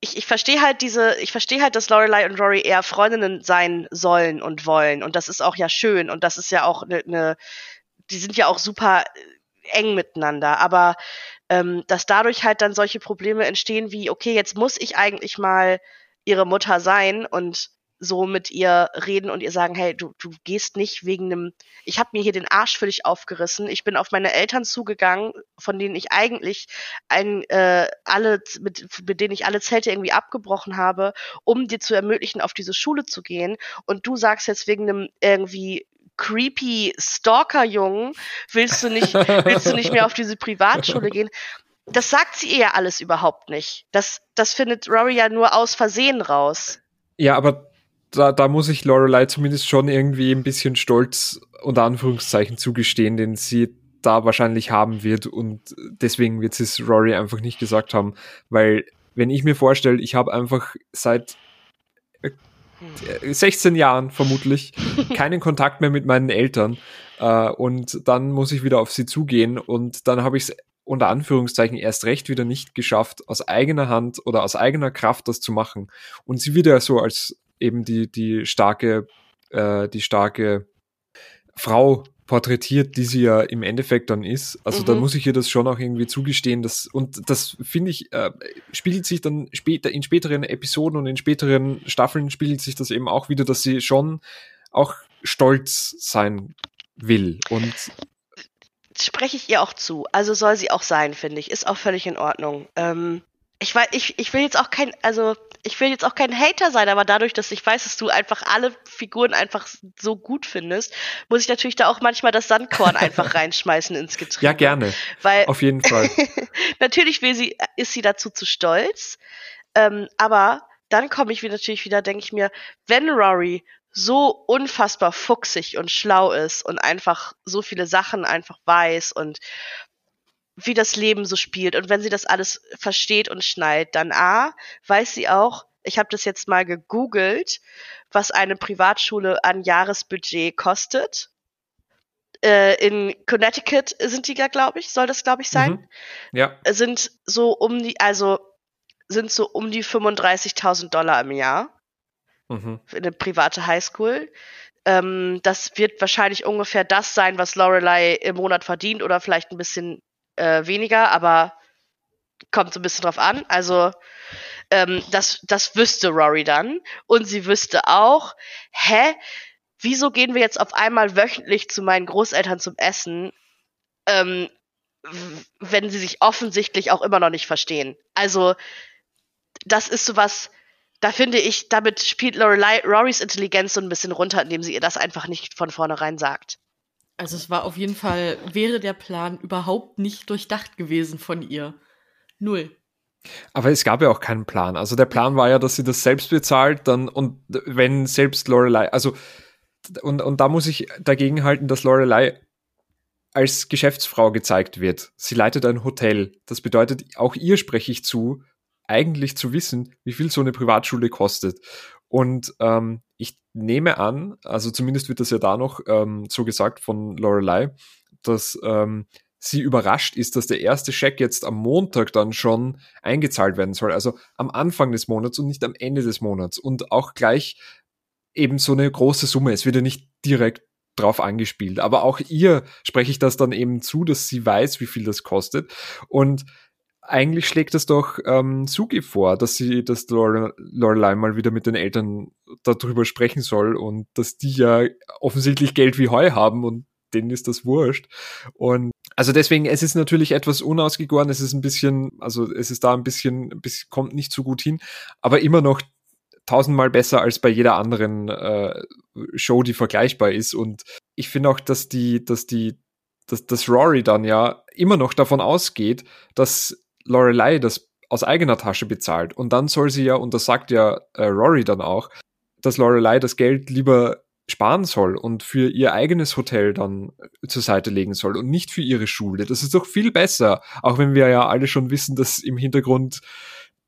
ich, ich verstehe halt diese, ich verstehe halt, dass Lorelei und Rory eher Freundinnen sein sollen und wollen. Und das ist auch ja schön und das ist ja auch eine, ne, die sind ja auch super eng miteinander. Aber ähm, dass dadurch halt dann solche Probleme entstehen wie, okay, jetzt muss ich eigentlich mal ihre Mutter sein und so mit ihr reden und ihr sagen, hey, du, du gehst nicht wegen einem, ich habe mir hier den Arsch für dich aufgerissen, ich bin auf meine Eltern zugegangen, von denen ich eigentlich ein, äh, alle, mit, mit denen ich alle Zelte irgendwie abgebrochen habe, um dir zu ermöglichen, auf diese Schule zu gehen. Und du sagst jetzt wegen einem irgendwie creepy Stalker-Jungen, willst du nicht, willst du nicht mehr auf diese Privatschule gehen? Das sagt sie ihr ja alles überhaupt nicht. Das, das findet Rory ja nur aus Versehen raus. Ja, aber da, da muss ich Lorelei zumindest schon irgendwie ein bisschen Stolz unter Anführungszeichen zugestehen, den sie da wahrscheinlich haben wird. Und deswegen wird es Rory einfach nicht gesagt haben, weil wenn ich mir vorstelle, ich habe einfach seit 16 äh, Jahren vermutlich [LAUGHS] keinen Kontakt mehr mit meinen Eltern. Äh, und dann muss ich wieder auf sie zugehen. Und dann habe ich es unter Anführungszeichen erst recht wieder nicht geschafft, aus eigener Hand oder aus eigener Kraft das zu machen. Und sie wird ja so als eben die, die starke, äh, die starke Frau porträtiert, die sie ja im Endeffekt dann ist. Also mhm. da muss ich ihr das schon auch irgendwie zugestehen. Dass, und das finde ich, äh, spiegelt sich dann später in späteren Episoden und in späteren Staffeln spiegelt sich das eben auch wieder, dass sie schon auch stolz sein will. Und spreche ich ihr auch zu. Also soll sie auch sein, finde ich. Ist auch völlig in Ordnung. Ähm, ich, weiß, ich, ich will jetzt auch kein, also ich will jetzt auch kein Hater sein, aber dadurch, dass ich weiß, dass du einfach alle Figuren einfach so gut findest, muss ich natürlich da auch manchmal das Sandkorn einfach [LAUGHS] reinschmeißen ins Getriebe. Ja, gerne. Weil auf jeden Fall. [LAUGHS] natürlich will sie, ist sie dazu zu stolz, ähm, aber dann komme ich wieder natürlich wieder, denke ich mir, wenn Rory so unfassbar fuchsig und schlau ist und einfach so viele Sachen einfach weiß und wie das Leben so spielt. Und wenn sie das alles versteht und schnallt, dann A, weiß sie auch, ich habe das jetzt mal gegoogelt, was eine Privatschule an Jahresbudget kostet. Äh, in Connecticut sind die ja, glaube ich, soll das, glaube ich, sein. Mhm. Ja. Sind so um die, also sind so um die 35.000 Dollar im Jahr. Mhm. Für eine private Highschool. Ähm, das wird wahrscheinlich ungefähr das sein, was Lorelei im Monat verdient oder vielleicht ein bisschen äh, weniger, aber kommt so ein bisschen drauf an. Also ähm, das, das wüsste Rory dann. Und sie wüsste auch, hä, wieso gehen wir jetzt auf einmal wöchentlich zu meinen Großeltern zum Essen, ähm, wenn sie sich offensichtlich auch immer noch nicht verstehen. Also das ist sowas, da finde ich, damit spielt Lorelei, Rorys Intelligenz so ein bisschen runter, indem sie ihr das einfach nicht von vornherein sagt. Also es war auf jeden Fall, wäre der Plan überhaupt nicht durchdacht gewesen von ihr. Null. Aber es gab ja auch keinen Plan. Also der Plan war ja, dass sie das selbst bezahlt, dann und wenn selbst Lorelei, also und, und da muss ich dagegen halten, dass Lorelei als Geschäftsfrau gezeigt wird. Sie leitet ein Hotel. Das bedeutet, auch ihr spreche ich zu, eigentlich zu wissen, wie viel so eine Privatschule kostet. Und ähm, ich nehme an, also zumindest wird das ja da noch ähm, so gesagt von Lorelei, dass ähm, sie überrascht ist, dass der erste Scheck jetzt am Montag dann schon eingezahlt werden soll. Also am Anfang des Monats und nicht am Ende des Monats. Und auch gleich eben so eine große Summe. Es wird ja nicht direkt drauf angespielt. Aber auch ihr spreche ich das dann eben zu, dass sie weiß, wie viel das kostet. Und eigentlich schlägt es doch ähm, Sugi vor, dass sie, dass Lorelei mal wieder mit den Eltern darüber sprechen soll und dass die ja offensichtlich Geld wie Heu haben und denen ist das wurscht. Und also deswegen, es ist natürlich etwas unausgegoren, es ist ein bisschen, also es ist da ein bisschen, ein bisschen kommt nicht so gut hin, aber immer noch tausendmal besser als bei jeder anderen äh, Show, die vergleichbar ist. Und ich finde auch, dass die, dass die, dass, dass Rory dann ja immer noch davon ausgeht, dass Lorelei das aus eigener Tasche bezahlt. Und dann soll sie ja, und das sagt ja äh, Rory dann auch, dass Lorelei das Geld lieber sparen soll und für ihr eigenes Hotel dann zur Seite legen soll und nicht für ihre Schule. Das ist doch viel besser, auch wenn wir ja alle schon wissen, dass im Hintergrund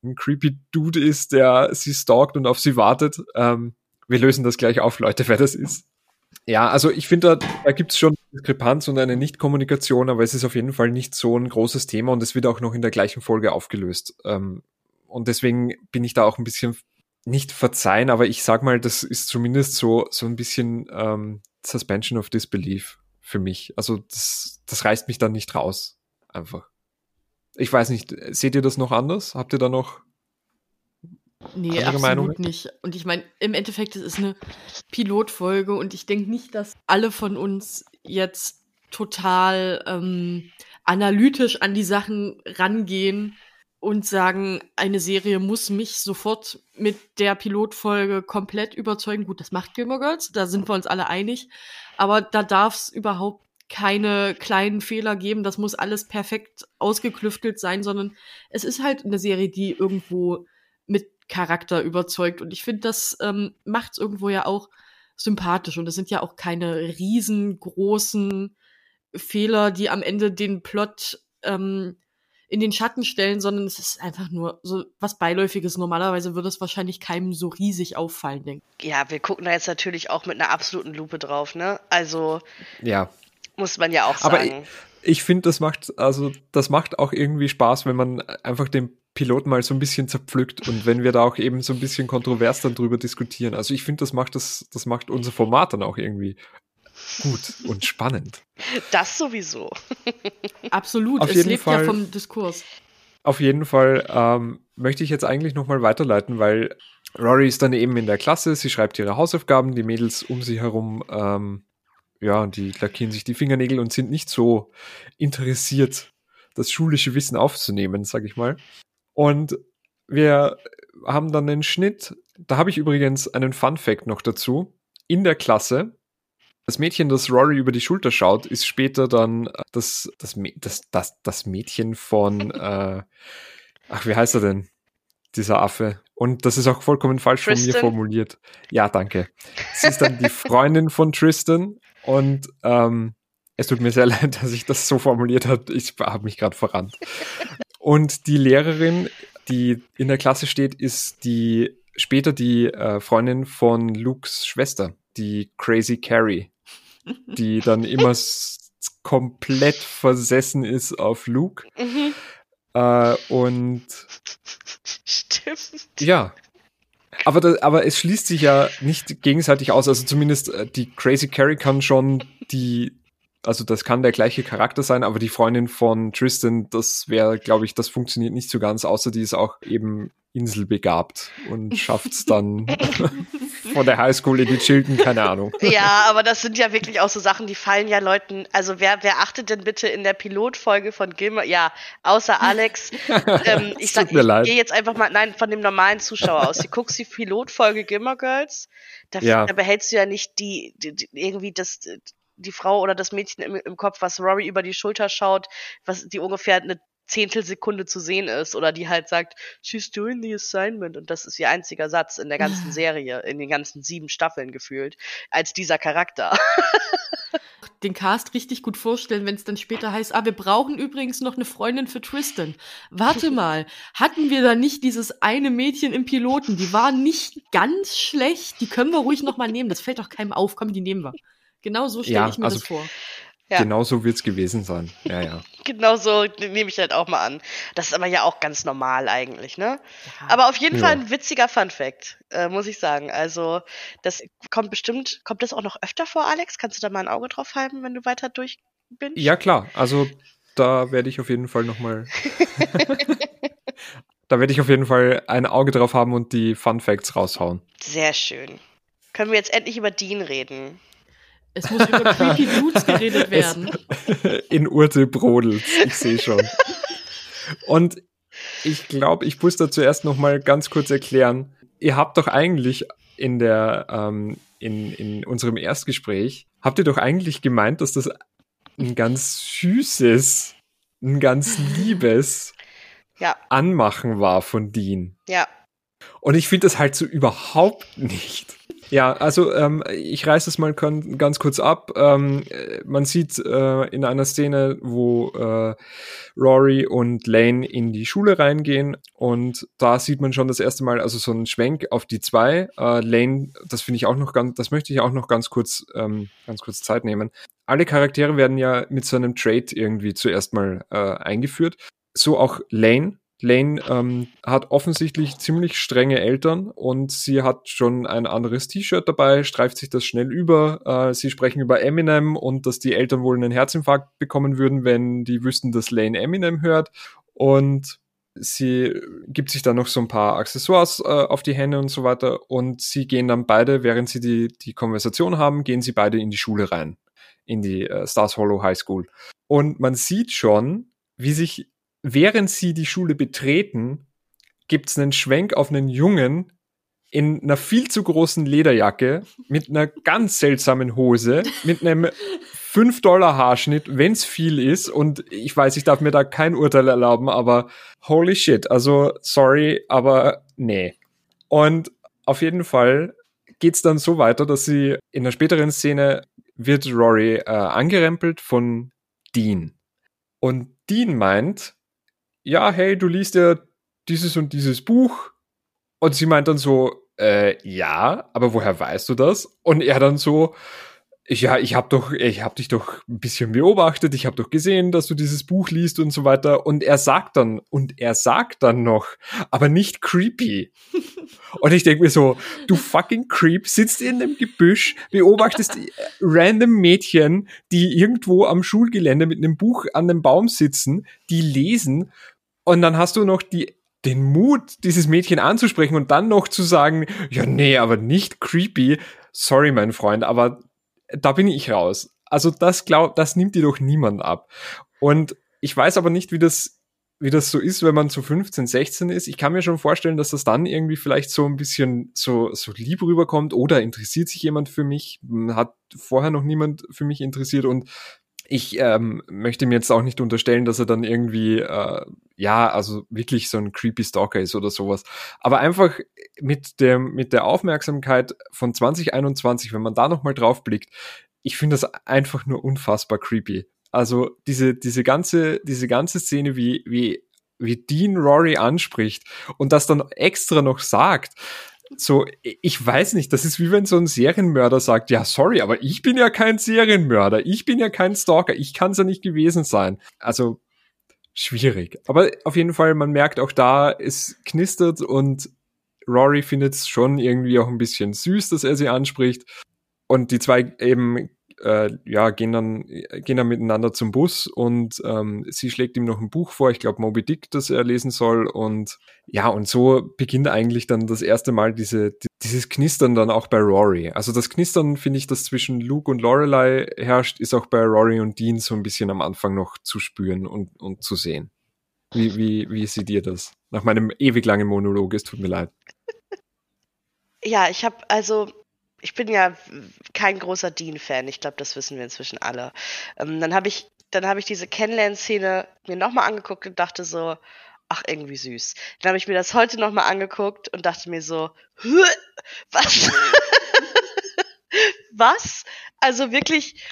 ein creepy Dude ist, der sie stalkt und auf sie wartet. Ähm, wir lösen das gleich auf, Leute, wer das ist. Ja, also ich finde, da, da gibt es schon Diskrepanz und eine Nichtkommunikation, aber es ist auf jeden Fall nicht so ein großes Thema und es wird auch noch in der gleichen Folge aufgelöst. Ähm, und deswegen bin ich da auch ein bisschen nicht verzeihen, aber ich sag mal, das ist zumindest so, so ein bisschen ähm, Suspension of Disbelief für mich. Also das, das reißt mich dann nicht raus. Einfach. Ich weiß nicht, seht ihr das noch anders? Habt ihr da noch Nee, absolut Meinungen? nicht. Und ich meine, im Endeffekt, es ist eine Pilotfolge und ich denke nicht, dass alle von uns jetzt total ähm, analytisch an die Sachen rangehen und sagen, eine Serie muss mich sofort mit der Pilotfolge komplett überzeugen. Gut, das macht Gilmore Girls, da sind wir uns alle einig. Aber da darf es überhaupt keine kleinen Fehler geben. Das muss alles perfekt ausgeklüftelt sein, sondern es ist halt eine Serie, die irgendwo mit Charakter überzeugt. Und ich finde, das ähm, macht es irgendwo ja auch sympathisch. Und es sind ja auch keine riesengroßen Fehler, die am Ende den Plot ähm, in den Schatten stellen, sondern es ist einfach nur so was Beiläufiges. Normalerweise würde es wahrscheinlich keinem so riesig auffallen, denke Ja, wir gucken da jetzt natürlich auch mit einer absoluten Lupe drauf, ne? Also ja. muss man ja auch sagen. Aber ich, ich finde, das macht, also das macht auch irgendwie Spaß, wenn man einfach den Piloten mal so ein bisschen zerpflückt und wenn wir da auch eben so ein bisschen kontrovers dann drüber diskutieren. Also ich finde, das macht das, das macht unser Format dann auch irgendwie gut und spannend. Das sowieso. [LAUGHS] Absolut, Auf es jeden lebt Fall, ja vom Diskurs. Auf jeden Fall ähm, möchte ich jetzt eigentlich nochmal weiterleiten, weil Rory ist dann eben in der Klasse, sie schreibt ihre Hausaufgaben, die Mädels um sie herum, ähm, ja, die lackieren sich die Fingernägel und sind nicht so interessiert, das schulische Wissen aufzunehmen, sag ich mal. Und wir haben dann den Schnitt, da habe ich übrigens einen Fun Fact noch dazu. In der Klasse das Mädchen, das Rory über die Schulter schaut, ist später dann äh, das, das, das, das, das Mädchen von, [LAUGHS] äh, ach, wie heißt er denn? Dieser Affe. Und das ist auch vollkommen falsch Tristan. von mir formuliert. Ja, danke. Sie ist dann die Freundin von Tristan und ähm, es tut mir sehr [LAUGHS] leid, dass ich das so formuliert habe. Ich habe mich gerade verrannt. Und die Lehrerin, die in der Klasse steht, ist die später die äh, Freundin von Lukes Schwester, die Crazy Carrie die dann [LAUGHS] immer komplett versessen ist auf Luke. Mhm. Äh, und Stimmt. Ja. Aber, das, aber es schließt sich ja nicht gegenseitig aus. Also zumindest äh, die Crazy Carrie kann schon die, also das kann der gleiche Charakter sein, aber die Freundin von Tristan, das wäre, glaube ich, das funktioniert nicht so ganz, außer die ist auch eben inselbegabt und [LAUGHS] schafft es dann [LAUGHS] von der Highschool in die Chilton, keine Ahnung. Ja, aber das sind ja wirklich auch so Sachen, die fallen ja Leuten, also wer, wer achtet denn bitte in der Pilotfolge von Gilmer, ja, außer Alex, [LAUGHS] ähm, ich sag, ich gehe jetzt einfach mal, nein, von dem normalen Zuschauer aus, du guckst die Pilotfolge Gilmer Girls, da, ja. da behältst du ja nicht die, die, die irgendwie das, die Frau oder das Mädchen im, im Kopf, was Rory über die Schulter schaut, was die ungefähr eine Zehntelsekunde zu sehen ist oder die halt sagt, she's doing the assignment und das ist ihr einziger Satz in der ganzen Serie, in den ganzen sieben Staffeln gefühlt, als dieser Charakter. [LAUGHS] Den Cast richtig gut vorstellen, wenn es dann später heißt, ah, wir brauchen übrigens noch eine Freundin für Tristan. Warte [LAUGHS] mal, hatten wir da nicht dieses eine Mädchen im Piloten? Die war nicht ganz schlecht, die können wir ruhig noch mal nehmen. Das fällt doch keinem auf, komm, die nehmen wir. Genau so stelle ja, ich mir also, das vor. Ja. Genau so wird es gewesen sein. Ja, ja. [LAUGHS] genau so nehme ich halt auch mal an. Das ist aber ja auch ganz normal eigentlich, ne? Ja. Aber auf jeden ja. Fall ein witziger Fun-Fact, äh, muss ich sagen. Also, das kommt bestimmt, kommt das auch noch öfter vor, Alex? Kannst du da mal ein Auge drauf halten, wenn du weiter durch bist? Ja, klar. Also, da werde ich auf jeden Fall nochmal. [LAUGHS] [LAUGHS] da werde ich auf jeden Fall ein Auge drauf haben und die Fun Facts raushauen. Sehr schön. Können wir jetzt endlich über Dean reden? Es muss über Creepy Dudes geredet [LAUGHS] werden. Es, in Urte brodelt, ich sehe schon. Und ich glaube, ich muss da zuerst noch mal ganz kurz erklären, ihr habt doch eigentlich in der, ähm, in, in unserem Erstgespräch, habt ihr doch eigentlich gemeint, dass das ein ganz süßes, ein ganz liebes Ja, Anmachen war von Dean. ja. Und ich finde das halt so überhaupt nicht. Ja, also ähm, ich reiße es mal ganz kurz ab. Ähm, äh, man sieht äh, in einer Szene, wo äh, Rory und Lane in die Schule reingehen und da sieht man schon das erste Mal, also so einen Schwenk auf die zwei. Äh, Lane, das finde ich auch noch ganz, das möchte ich auch noch ganz kurz, ähm, ganz kurz Zeit nehmen. Alle Charaktere werden ja mit so einem Trait irgendwie zuerst mal äh, eingeführt. So auch Lane. Lane ähm, hat offensichtlich ziemlich strenge Eltern und sie hat schon ein anderes T-Shirt dabei, streift sich das schnell über. Äh, sie sprechen über Eminem und dass die Eltern wohl einen Herzinfarkt bekommen würden, wenn die wüssten, dass Lane Eminem hört. Und sie gibt sich dann noch so ein paar Accessoires äh, auf die Hände und so weiter. Und sie gehen dann beide, während sie die, die Konversation haben, gehen sie beide in die Schule rein. In die äh, Stars Hollow High School. Und man sieht schon, wie sich während sie die Schule betreten, gibt's einen Schwenk auf einen Jungen in einer viel zu großen Lederjacke mit einer ganz seltsamen Hose, mit einem 5-Dollar-Haarschnitt, wenn's viel ist. Und ich weiß, ich darf mir da kein Urteil erlauben, aber holy shit. Also, sorry, aber nee. Und auf jeden Fall geht's dann so weiter, dass sie in der späteren Szene wird Rory äh, angerempelt von Dean. Und Dean meint, ja, hey, du liest ja dieses und dieses Buch. Und sie meint dann so, äh, ja, aber woher weißt du das? Und er dann so, ja, ich hab doch, ich hab dich doch ein bisschen beobachtet, ich hab doch gesehen, dass du dieses Buch liest und so weiter. Und er sagt dann, und er sagt dann noch, aber nicht creepy. [LAUGHS] Und ich denk mir so, du fucking Creep, sitzt in einem Gebüsch, beobachtest die, äh, random Mädchen, die irgendwo am Schulgelände mit einem Buch an einem Baum sitzen, die lesen und dann hast du noch die, den Mut, dieses Mädchen anzusprechen und dann noch zu sagen, ja, nee, aber nicht creepy. Sorry, mein Freund, aber da bin ich raus. Also das glaub, das nimmt dir doch niemand ab. Und ich weiß aber nicht, wie das, wie das so ist, wenn man zu 15, 16 ist. Ich kann mir schon vorstellen, dass das dann irgendwie vielleicht so ein bisschen so, so lieb rüberkommt oder interessiert sich jemand für mich, hat vorher noch niemand für mich interessiert und ich ähm, möchte mir jetzt auch nicht unterstellen, dass er dann irgendwie, äh, ja, also wirklich so ein creepy Stalker ist oder sowas. Aber einfach mit dem, mit der Aufmerksamkeit von 2021, wenn man da nochmal drauf blickt, ich finde das einfach nur unfassbar creepy. Also diese, diese ganze, diese ganze Szene, wie, wie, wie Dean Rory anspricht und das dann extra noch sagt, so, ich weiß nicht, das ist wie wenn so ein Serienmörder sagt, ja, sorry, aber ich bin ja kein Serienmörder, ich bin ja kein Stalker, ich kann es ja nicht gewesen sein. Also, schwierig. Aber auf jeden Fall, man merkt auch da, es knistert und Rory findet es schon irgendwie auch ein bisschen süß, dass er sie anspricht. Und die zwei eben äh, ja, gehen dann, gehen dann miteinander zum Bus und ähm, sie schlägt ihm noch ein Buch vor, ich glaube Moby Dick, das er lesen soll. Und ja, und so beginnt eigentlich dann das erste Mal diese, dieses Knistern dann auch bei Rory. Also das Knistern, finde ich, das zwischen Luke und Lorelei herrscht, ist auch bei Rory und Dean so ein bisschen am Anfang noch zu spüren und, und zu sehen. Wie, wie, wie seht ihr das? Nach meinem ewig langen Monolog, es tut mir leid. [LAUGHS] Ja, ich habe also ich bin ja kein großer Dean-Fan. Ich glaube, das wissen wir inzwischen alle. Ähm, dann habe ich, dann habe ich diese Kennenlern-Szene mir nochmal angeguckt und dachte so, ach, irgendwie süß. Dann habe ich mir das heute nochmal angeguckt und dachte mir so, was? [LAUGHS] was? Also wirklich,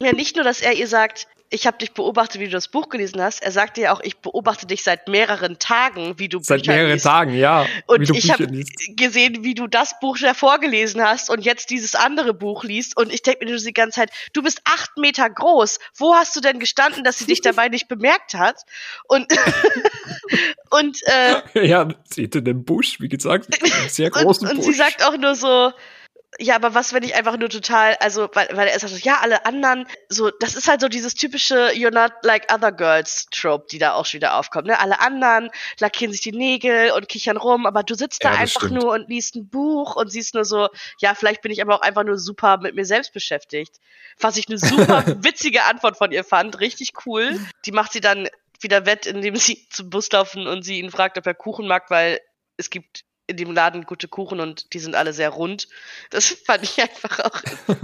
ja, nicht nur, dass er ihr sagt, ich habe dich beobachtet, wie du das Buch gelesen hast. Er sagte ja auch, ich beobachte dich seit mehreren Tagen, wie du Seit Bücher mehreren liest. Tagen, ja. Und ich habe gesehen, wie du das Buch davor gelesen hast und jetzt dieses andere Buch liest. Und ich denke mir nur die ganze Zeit, du bist acht Meter groß. Wo hast du denn gestanden, dass sie dich dabei nicht bemerkt hat? Und, [LAUGHS] und, äh, Ja, seht in dem Busch, wie gesagt, einen sehr [LAUGHS] und, großen und Busch. sie sagt auch nur so, ja, aber was, wenn ich einfach nur total, also, weil, weil er sagt so, ja, alle anderen, so, das ist halt so dieses typische You're not like other girls Trope, die da auch schon wieder aufkommt, ne? Alle anderen lackieren sich die Nägel und kichern rum, aber du sitzt da Ja, das einfach stimmt. nur und liest ein Buch und siehst nur so, ja, vielleicht bin ich aber auch einfach nur super mit mir selbst beschäftigt. Was ich eine super [LAUGHS] witzige Antwort von ihr fand, richtig cool. Die macht sie dann wieder wett, indem sie [LAUGHS] zum Bus laufen und sie ihn fragt, ob er Kuchen mag, weil es gibt in dem Laden gute Kuchen und die sind alle sehr rund. Das [LAUGHS] fand ich einfach auch. [LAUGHS]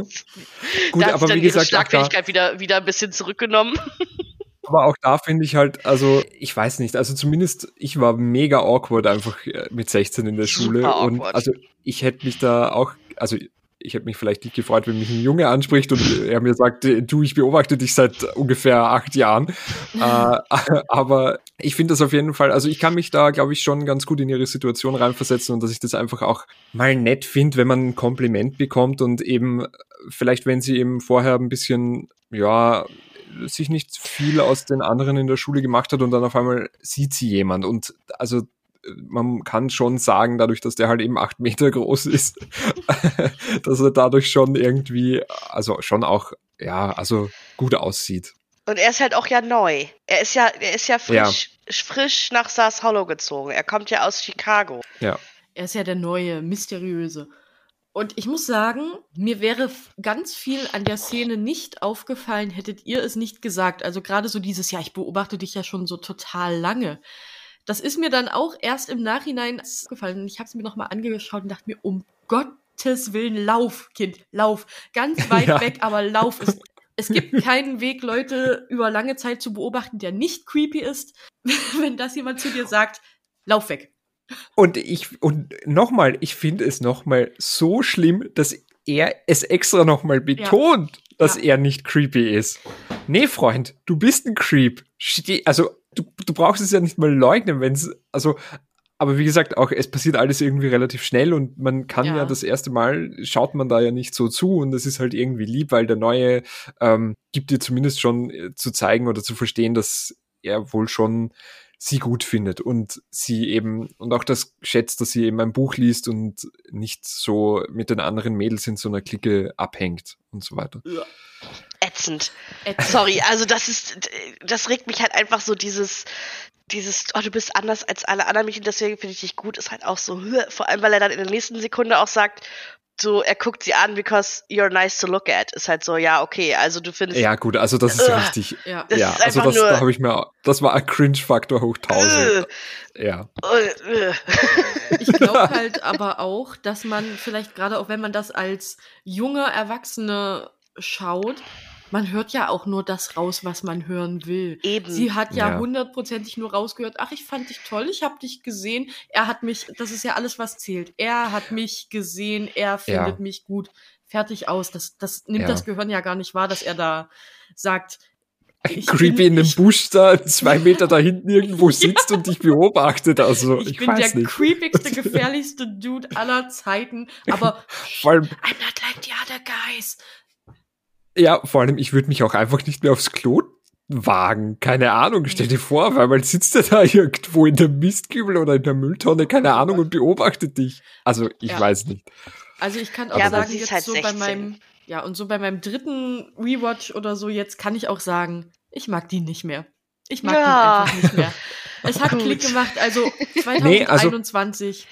Gut, da hat aber dann wie gesagt, ihre auch da, Schlagfertigkeit wieder, wieder ein bisschen zurückgenommen. [LAUGHS] aber auch da finde ich halt, also ich weiß nicht, also zumindest ich war mega awkward einfach äh, mit 16 in der Super Schule und awkward. also ich hätte mich da auch, also ich hätte mich vielleicht nicht gefreut, wenn mich ein Junge anspricht und er mir sagt, äh, du, ich beobachte dich seit ungefähr acht Jahren. [LAUGHS] äh, aber ich finde das auf jeden Fall, also ich kann mich da, glaube ich, schon ganz gut in ihre Situation reinversetzen und dass ich das einfach auch mal nett finde, wenn man ein Kompliment bekommt und eben vielleicht, wenn sie eben vorher ein bisschen, ja, sich nicht viel aus den anderen in der Schule gemacht hat und dann auf einmal sieht sie jemand und also man kann schon sagen, dadurch, dass der halt eben acht Meter groß ist, [LAUGHS] dass er dadurch schon irgendwie, also schon auch, ja, also gut aussieht. Und er ist halt auch ja neu. Er ist ja, er ist ja frisch, frisch nach Saas Hollow gezogen. Er kommt ja aus Chicago. Ja. Er ist ja der neue, mysteriöse. Und ich muss sagen, mir wäre ganz viel an der Szene nicht aufgefallen, hättet ihr es nicht gesagt. Also gerade so dieses, ja, ich beobachte dich ja schon so total lange. Das ist mir dann auch erst im Nachhinein aufgefallen. Und ich habe es mir nochmal angeschaut und dachte mir, um Gottes Willen, lauf, Kind, lauf. Ganz [LAUGHS] weit Ja. weg, aber lauf. Es, es gibt keinen Weg, Leute über lange Zeit zu beobachten, der nicht creepy ist. [LAUGHS] Wenn das jemand zu dir sagt, lauf weg. Und ich, und nochmal, ich finde es nochmal so schlimm, dass er es extra nochmal betont, dass Ja. er nicht creepy ist. Nee, Freund, du bist ein Creep. Also, du, du brauchst es ja nicht mal leugnen, wenn es, also, aber wie gesagt, auch es passiert alles irgendwie relativ schnell und man kann ja. Ja. das erste Mal, schaut man da ja nicht so zu und das ist halt irgendwie lieb, weil der Neue ähm, gibt dir zumindest schon äh, zu zeigen oder zu verstehen, dass er wohl schon sie gut findet und sie eben und auch das schätzt, dass sie eben ein Buch liest und nicht so mit den anderen Mädels in so einer Clique abhängt und so weiter. Ätzend. Ätzend. Sorry, also das ist, das regt mich halt einfach so dieses, dieses, oh, du bist anders als alle anderen Mädchen, deswegen finde ich dich gut, ist halt auch so, vor allem, weil er dann in der nächsten Sekunde auch sagt, so, er guckt sie an, because you're nice to look at. Ist halt so, ja, okay, also du findest, Ja, gut, also das ist Ugh. richtig. Ja. Das ja, ist also das nur- da habe ich mir, das war ein Cringe-Faktor hoch 1000. Ja. äh, äh. Ich glaube [LAUGHS] halt aber auch, dass man vielleicht gerade auch wenn man das als junge Erwachsene schaut, man hört ja auch nur das raus, was man hören will. Eben. Sie hat ja Ja. hundertprozentig nur rausgehört, ach, ich fand dich toll, ich habe dich gesehen. Er hat mich, das ist ja alles, was zählt. Er hat mich gesehen, er findet Ja. mich gut. Fertig aus. Das, das nimmt Ja. das Gehirn ja gar nicht wahr, dass er da sagt, ich [LAUGHS] Creepy bin, in einem Busch da, zwei Meter da hinten irgendwo [LAUGHS] sitzt und dich beobachtet. Also, ich, ich bin weiß der nicht. creepigste, [LAUGHS] gefährlichste Dude aller Zeiten, aber Vor allem, I'm not like the other guys. Ja, vor allem, ich würde mich auch einfach nicht mehr aufs Klo wagen. Keine Ahnung, stell dir vor, weil man sitzt ja da [LAUGHS] irgendwo in der Mistkübel oder in der Mülltonne, keine Ahnung, und beobachtet dich. Also, ich Ja. weiß nicht. Also ich kann auch Ja, sagen, jetzt halt so bei 16. meinem, ja, und so bei meinem dritten Rewatch oder so, jetzt kann ich auch sagen, ich mag die nicht mehr. Ich mag Ja. die einfach nicht mehr. Es hat [LAUGHS] Gut. Klick gemacht, also Nee, also- 2021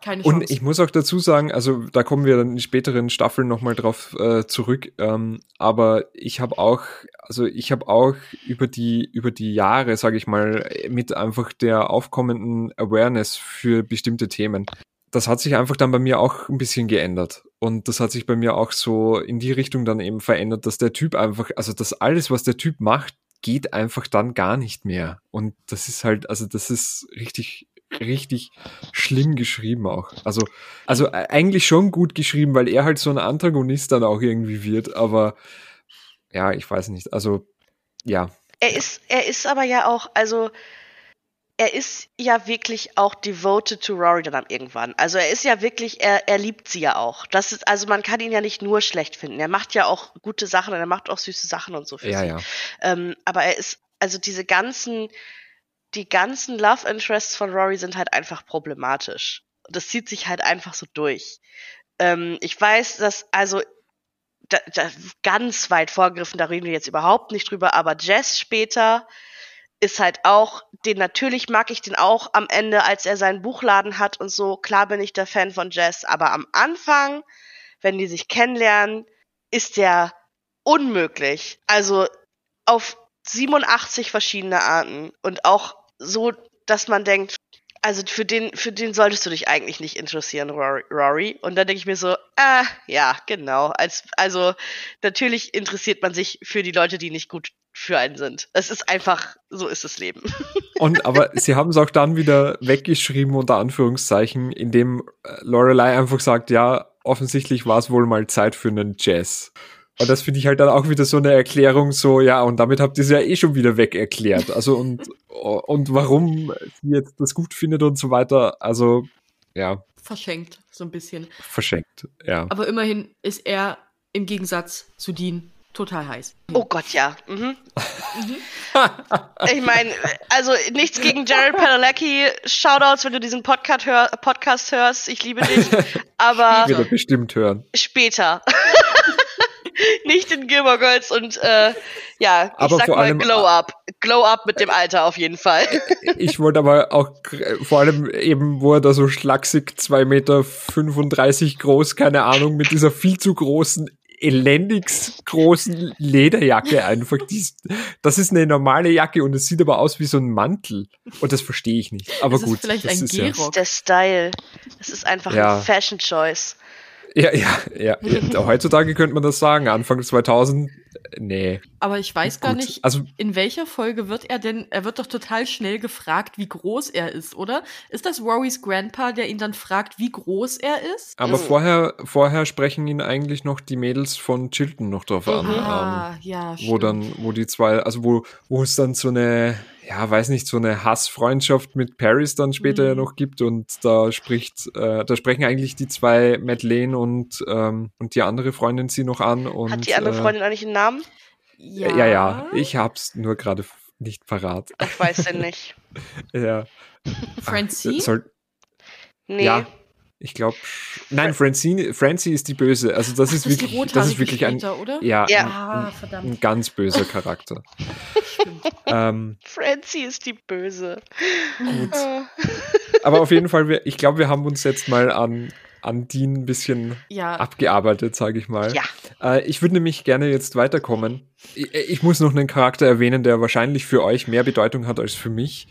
keine Chance. Und ich muss auch dazu sagen, also da kommen wir dann in späteren Staffeln nochmal drauf äh, zurück. Ähm, aber ich habe auch, also ich habe auch über die über die Jahre, sage ich mal, mit einfach der aufkommenden Awareness für bestimmte Themen. Das hat sich einfach dann bei mir auch ein bisschen geändert. Und das hat sich bei mir auch so in die Richtung dann eben verändert, dass der Typ einfach, also das alles, was der Typ macht, geht einfach dann gar nicht mehr. Und das ist halt, also das ist richtig, richtig schlimm geschrieben auch. Also, also e- eigentlich schon gut geschrieben, weil er halt so ein Antagonist dann auch irgendwie wird, aber ja, ich weiß nicht. Also, ja. Er ist, er ist aber ja auch, also er ist ja wirklich auch devoted to Rory dann irgendwann. Also er ist ja wirklich, er, er liebt sie ja auch. Das ist, also man kann ihn ja nicht nur schlecht finden. Er macht ja auch gute Sachen und er macht auch süße Sachen und so für Ja, sie. ja. Ähm, aber er ist, also diese ganzen, die ganzen Love Interests von Rory sind halt einfach problematisch. Das zieht sich halt einfach so durch. Ähm, ich weiß, dass, also, da, da, ganz weit vorgegriffen, da reden wir jetzt überhaupt nicht drüber, aber Jess später ist halt auch, den natürlich mag ich den auch am Ende, als er seinen Buchladen hat und so. Klar bin ich der Fan von Jess, aber am Anfang, wenn die sich kennenlernen, ist der unmöglich. Also auf 87 verschiedene Arten und auch so, dass man denkt, also für den, für den solltest du dich eigentlich nicht interessieren, Rory. Und dann denke ich mir so, ah, ja, genau. Als, also natürlich interessiert man sich für die Leute, die nicht gut für einen sind. Es ist einfach, so ist das Leben. [LAUGHS] Und aber sie haben es auch dann wieder weggeschrieben, unter Anführungszeichen, indem äh, Lorelei einfach sagt, ja, offensichtlich war es wohl mal Zeit für einen Jazz. Und das finde ich halt dann auch wieder so eine Erklärung, so, ja, und damit habt ihr es ja eh schon wieder weg erklärt. Also, und, [LAUGHS] und warum sie jetzt das gut findet und so weiter. Also, ja. Verschenkt, so ein bisschen. Verschenkt, ja. Aber immerhin ist er im Gegensatz zu Dean total heiß. Oh Gott, ja. Mhm. ich meine, also nichts gegen Jared Padalecki. Shoutouts, wenn du diesen Podcast, hör Podcast hörst. Ich liebe dich. [LAUGHS] Aber. Ich werde bestimmt hören. Später. [LAUGHS] [LAUGHS] nicht in Gilmore Girls und äh, ja, ich aber sag vor mal allem, Glow Up. Glow Up mit dem Alter auf jeden Fall. [LAUGHS] ich wollte aber auch vor allem eben, wo er da so schlaksig zwei Meter 35 groß, keine Ahnung, mit dieser viel zu großen elendigst großen Lederjacke einfach. Die, das ist eine normale Jacke und es sieht aber aus wie so ein Mantel. Und das verstehe ich nicht. Aber Das ist gut. vielleicht das ein ist ja. Der Style. Das ist einfach Ja. ein Fashion Choice. Ja, ja, ja, ja. [LAUGHS] Heutzutage könnte man das sagen. Anfang 2000, nee. Aber ich weiß gar Gut, nicht, also- in welcher Folge wird er denn, er wird doch total schnell gefragt, wie groß er ist, oder? Ist das Rorys Grandpa, der ihn dann fragt, wie groß er ist? Aber vorher, vorher sprechen ihn eigentlich noch die Mädels von Chilton noch drauf an. Ähm, Ah, ja, wo stimmt. dann, wo die zwei, also wo, wo es dann so eine, ja, weiß nicht, so eine Hassfreundschaft mit Paris dann später ja Mhm. noch gibt und da spricht, äh, da sprechen eigentlich die zwei Madeleine und ähm, und die andere Freundin sie noch an und Hat die andere äh, Freundin eigentlich einen Namen? ja. ja, ja, ich hab's nur gerade nicht parat. Ich weiß den nicht. [LAUGHS] ja. Francine? Soll, Nee. Ja. Ich glaube, nein, Francine, Francie ist die Böse. Also das Ach, ist das ist wirklich, das ist wirklich ein, später, oder? ja, Ja. Ah, ein, verdammt. ein ganz böser Charakter. [LAUGHS] Stimmt. ähm, Francie ist die Böse. gut. Ah. Aber auf jeden Fall, wir, ich glaube, wir haben uns jetzt mal an, an Dean ein bisschen Ja, abgearbeitet, sage ich mal. Ja. Äh, ich würde nämlich gerne jetzt weiterkommen. Ich, ich muss noch einen Charakter erwähnen, der wahrscheinlich für euch mehr Bedeutung hat als für mich,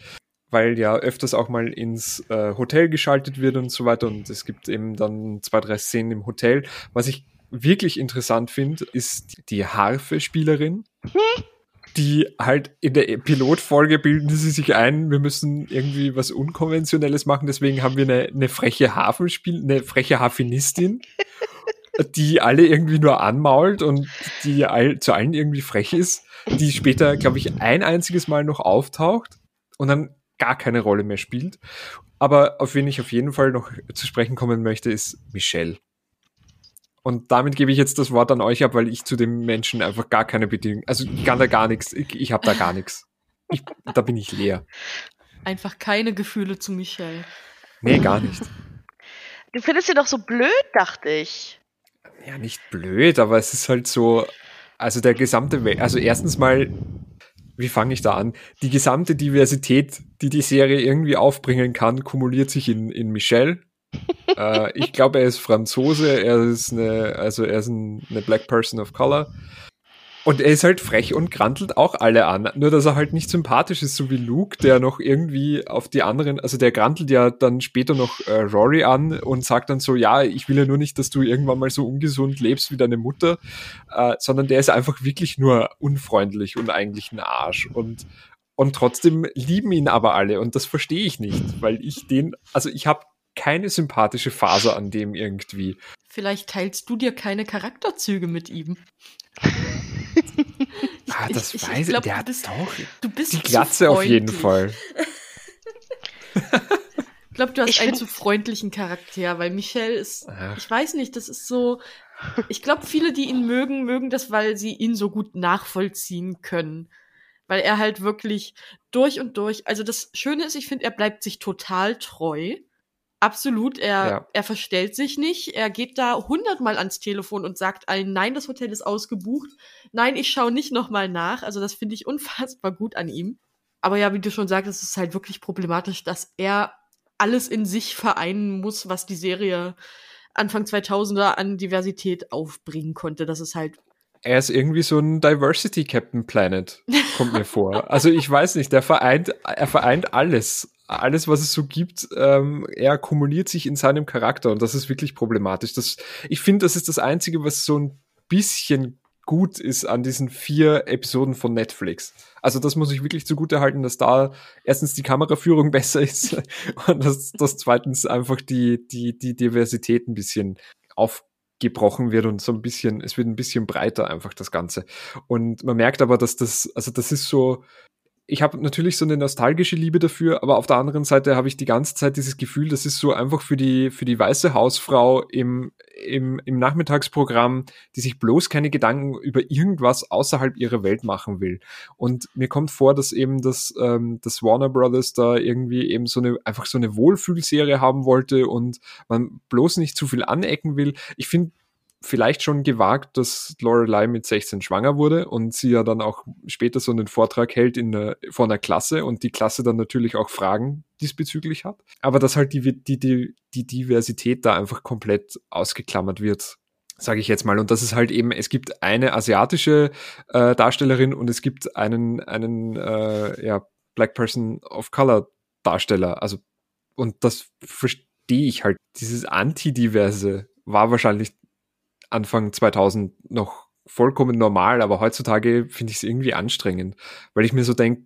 weil ja öfters auch mal ins äh, Hotel geschaltet wird und so weiter. Und es gibt eben dann zwei, drei Szenen im Hotel. Was ich wirklich interessant finde, ist die Harfe-Spielerin. [LAUGHS] Die halt in der Pilotfolge bilden sie sich ein, wir müssen irgendwie was Unkonventionelles machen, deswegen haben wir eine, eine freche Hafenspiel, eine freche Harfenistin [LAUGHS] die alle irgendwie nur anmault und die all, zu allen irgendwie frech ist, die später, glaube ich, ein einziges Mal noch auftaucht und dann gar keine Rolle mehr spielt. Aber auf wen ich auf jeden Fall noch zu sprechen kommen möchte, ist Michelle. Und damit gebe ich jetzt das Wort an euch ab, weil ich zu dem Menschen einfach gar keine Bedingung, also ich kann da gar nichts, ich, ich habe da gar nichts. Ich, da bin ich leer. einfach keine Gefühle zu Michelle. Nee, gar nicht. Du findest sie doch so blöd, dachte ich. Ja, nicht blöd, aber es ist halt so, also der gesamte, We also erstens mal, wie fange ich da an? Die gesamte Diversität, die die Serie irgendwie aufbringen kann, kumuliert sich in, in Michelle. [LAUGHS] äh, ich glaube, er ist Franzose, er ist eine, also er ist ein, eine Black Person of Color. Und er ist halt frech und grantelt auch alle an. Nur, dass er halt nicht sympathisch ist, so wie Luke, der noch irgendwie auf die anderen, also der grantelt ja dann später noch äh, Rory an und sagt dann so, ja, ich will ja nur nicht, dass du irgendwann mal so ungesund lebst wie deine Mutter, äh, sondern der ist einfach wirklich nur unfreundlich und eigentlich ein Arsch. Und, und trotzdem lieben ihn aber alle und das verstehe ich nicht, weil ich den, also ich habe keine sympathische Phase an dem irgendwie. Vielleicht teilst du dir keine Charakterzüge mit ihm. [LAUGHS] Ah, das ich- ich weiß ich, glaub, der du hat bist- doch Du bist die Glatze auf jeden. Fall. [LAUGHS] Ich glaube, du hast Ich einen zu freundlichen Charakter, weil Michelle ist, Ach. ich weiß nicht, das ist so, ich glaube, viele, die ihn mögen, mögen das, weil sie ihn so gut nachvollziehen können. Weil er halt wirklich durch und durch, also das Schöne ist, ich finde, er bleibt sich total treu. Absolut, er, Ja. er verstellt sich nicht. Er geht da hundertmal ans Telefon und sagt allen, nein, das Hotel ist ausgebucht. Nein, ich schaue nicht nochmal nach. Also das finde ich [LAUGHS] unfassbar gut an ihm. Aber ja, wie du schon sagst, es ist halt wirklich problematisch, dass er alles in sich vereinen muss, was die Serie Anfang 2000er an Diversität aufbringen konnte. Das ist halt, Er ist irgendwie so ein Diversity Captain Planet, kommt mir vor. [LAUGHS] Also ich weiß nicht, der vereint, er vereint alles. alles, was es so gibt, ähm, er kumuliert sich in seinem Charakter und das ist wirklich problematisch. Das, ich finde, das ist das Einzige, was so ein bisschen gut ist an diesen vier Episoden von Netflix. Also das muss ich wirklich zugute halten, dass da erstens die Kameraführung [LAUGHS] besser ist und dass, dass zweitens einfach die, die, die Diversität ein bisschen aufgebrochen wird und so ein bisschen, es wird ein bisschen breiter einfach das Ganze. Und man merkt aber, dass das, also das ist so, ich habe natürlich so eine nostalgische Liebe dafür, aber auf der anderen Seite habe ich die ganze Zeit dieses Gefühl, das ist so einfach für die, für die weiße Hausfrau im, im, im Nachmittagsprogramm, die sich bloß keine Gedanken über irgendwas außerhalb ihrer Welt machen will. Und mir kommt vor, dass eben das, ähm, das Warner Brothers da irgendwie eben so eine, einfach so eine Wohlfühlserie haben wollte und man bloß nicht zu viel anecken will. Ich finde, vielleicht schon gewagt, dass Lorelei mit 16 schwanger wurde und sie ja dann auch später so einen Vortrag hält in der, vor einer Klasse und die Klasse dann natürlich auch Fragen diesbezüglich hat. Aber dass halt die, die, die, die Diversität da einfach komplett ausgeklammert wird, sage ich jetzt mal. Und das ist halt eben, es gibt eine asiatische äh, Darstellerin und es gibt einen, einen äh, ja, Black Person of Color Darsteller. Also, und das verstehe ich halt. Dieses Antidiverse war wahrscheinlich Anfang 2000 noch vollkommen normal, aber heutzutage finde ich es irgendwie anstrengend, weil ich mir so denke,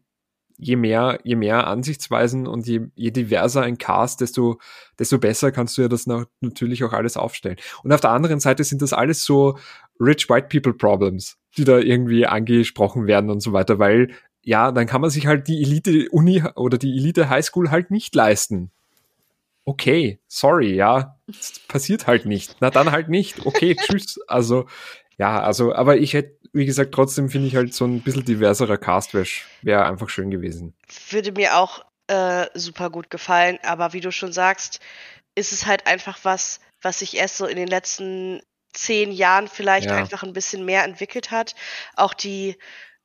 je mehr, je mehr Ansichtsweisen und je, je diverser ein Cast, desto, desto besser kannst du ja das natürlich auch alles aufstellen. Und auf der anderen Seite sind das alles so rich white people problems, die da irgendwie angesprochen werden und so weiter, weil ja, dann kann man sich halt die Elite Uni oder die Elite Highschool halt nicht leisten okay, sorry, ja, passiert halt nicht. Na dann halt nicht. Okay, [LAUGHS] tschüss. Also, ja, also, aber ich hätte, wie gesagt, trotzdem finde ich halt so ein bisschen diverserer Cast wäre einfach schön gewesen. Würde mir auch äh, super gut gefallen, aber wie du schon sagst, ist es halt einfach was, was sich erst so in den letzten zehn Jahren vielleicht ja. einfach ein bisschen mehr entwickelt hat. Auch die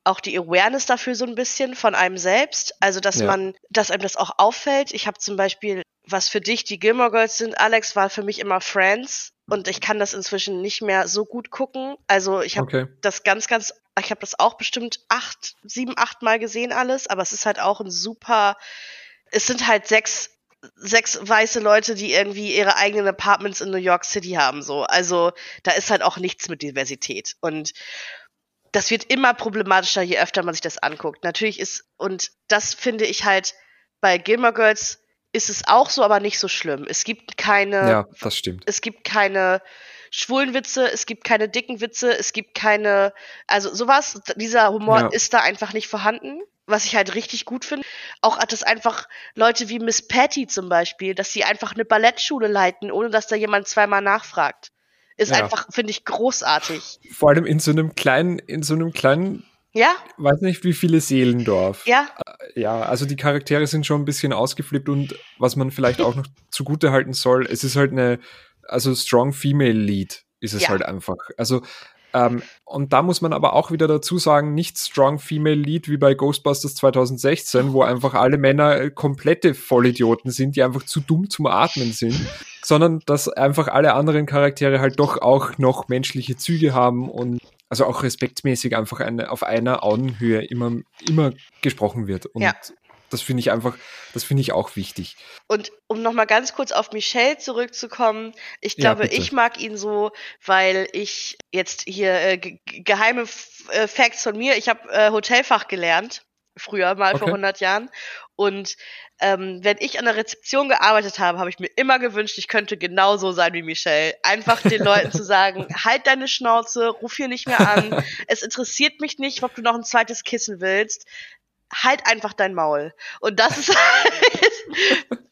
auch die Awareness dafür so ein bisschen von einem selbst. Also, dass ja. man, dass einem das auch auffällt. Ich habe zum Beispiel was für dich die Gilmore Girls sind, Alex, war für mich immer Friends und ich kann das inzwischen nicht mehr so gut gucken. Also ich habe okay. das ganz, ganz, ich habe das auch bestimmt acht, sieben, acht Mal gesehen alles, aber es ist halt auch ein super, es sind halt sechs, sechs weiße Leute, die irgendwie ihre eigenen Apartments in New York City haben, so. Also da ist halt auch nichts mit Diversität und das wird immer problematischer, je öfter man sich das anguckt. Natürlich ist, und das finde ich halt bei Gilmore Girls ist es auch so, aber nicht so schlimm. Es gibt keine. Ja, das stimmt. Es gibt keine schwulen Witze, es gibt keine dicken Witze, es gibt keine. Also sowas, dieser Humor ja. ist da einfach nicht vorhanden. Was ich halt richtig gut finde. Auch hat es einfach Leute wie Miss Patty zum Beispiel, dass sie einfach eine Ballettschule leiten, ohne dass da jemand zweimal nachfragt. Ist ja. einfach, finde ich, großartig. Vor allem in so einem kleinen, in so einem kleinen ja. Weiß nicht, wie viele Seelendorf. Ja. Äh, ja, also die Charaktere sind schon ein bisschen ausgeflippt und was man vielleicht auch noch [LAUGHS] zugute halten soll, es ist halt eine, also Strong Female Lead ist es ja. halt einfach. Also, ähm, und da muss man aber auch wieder dazu sagen, nicht Strong Female Lead wie bei Ghostbusters 2016, wo einfach alle Männer äh, komplette Vollidioten sind, die einfach zu dumm zum Atmen sind, sondern dass einfach alle anderen Charaktere halt doch auch noch menschliche Züge haben und also auch respektmäßig einfach eine, auf einer Augenhöhe immer, immer gesprochen wird. Und ja. das finde ich einfach, das finde ich auch wichtig. Und um nochmal ganz kurz auf Michelle zurückzukommen, ich glaube, ja, ich mag ihn so, weil ich jetzt hier äh, geheime äh, Facts von mir, ich habe äh, Hotelfach gelernt früher mal okay. vor 100 Jahren. Und ähm, wenn ich an der Rezeption gearbeitet habe, habe ich mir immer gewünscht, ich könnte genauso sein wie Michelle. Einfach den Leuten zu sagen, [LAUGHS] halt deine Schnauze, ruf hier nicht mehr an. Es interessiert mich nicht, ob du noch ein zweites Kissen willst. Halt einfach dein Maul. Und das ist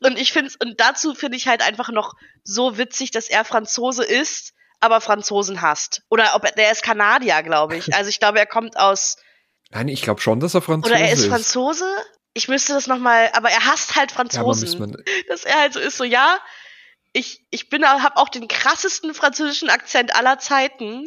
und ich finde und dazu finde ich halt einfach noch so witzig, dass er Franzose ist, aber Franzosen hasst. Oder ob er, der ist Kanadier, glaube ich. Also ich glaube, er kommt aus Nein, ich glaube schon, dass er Franzose ist. Oder er ist. Franzose? Ich müsste das nochmal, aber er hasst halt Franzosen. Ja, [LAUGHS] dass er halt so ist, so ja, ich, ich bin, hab auch den krassesten französischen Akzent aller Zeiten,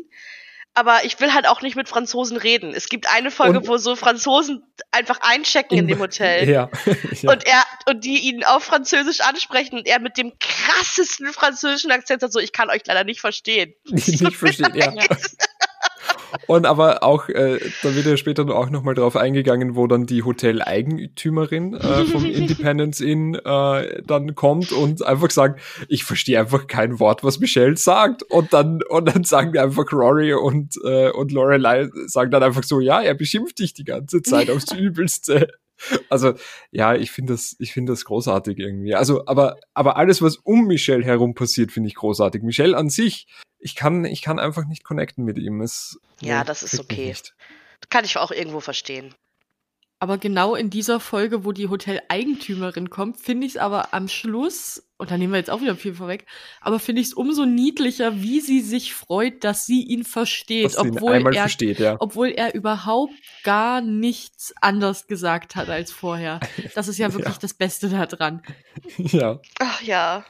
aber ich will halt auch nicht mit Franzosen reden. Es gibt eine Folge, und, wo so Franzosen einfach einchecken in, in dem Hotel. [LAUGHS] Ja, [LAUGHS] ja. Und er, und die ihn auf Französisch ansprechen und er mit dem krassesten französischen Akzent sagt so, ich kann euch leider nicht verstehen. Nicht, nicht verstehen, ja. Und aber auch, äh, da wird ja später auch nochmal drauf eingegangen, wo dann die Hotel-Eigentümerin äh, vom [LAUGHS] Independence Inn äh, dann kommt und einfach sagt, ich verstehe einfach kein Wort, was Michelle sagt. Und dann, und dann sagen einfach Rory und, äh, und Lorelei sagen dann einfach so, ja, er beschimpft dich die ganze Zeit aufs Übelste. Also ja, ich finde das, ich finde das großartig irgendwie. Also, aber, aber alles, was um Michelle herum passiert, finde ich großartig. Michelle an sich, ich kann, ich kann einfach nicht connecten mit ihm. Es, Ja, das ist okay. Kann ich auch irgendwo verstehen. Aber genau in dieser Folge, wo die Hotel-Eigentümerin kommt, finde ich es aber am Schluss, und da nehmen wir jetzt auch wieder viel vorweg, aber finde ich es umso niedlicher, wie sie sich freut, dass sie ihn versteht, sie ihn obwohl einmal er, versteht, ja. obwohl er überhaupt gar nichts anders gesagt hat als vorher. Das ist ja [LAUGHS] wirklich Ja. das Beste daran. [LAUGHS] ja. Ach ja,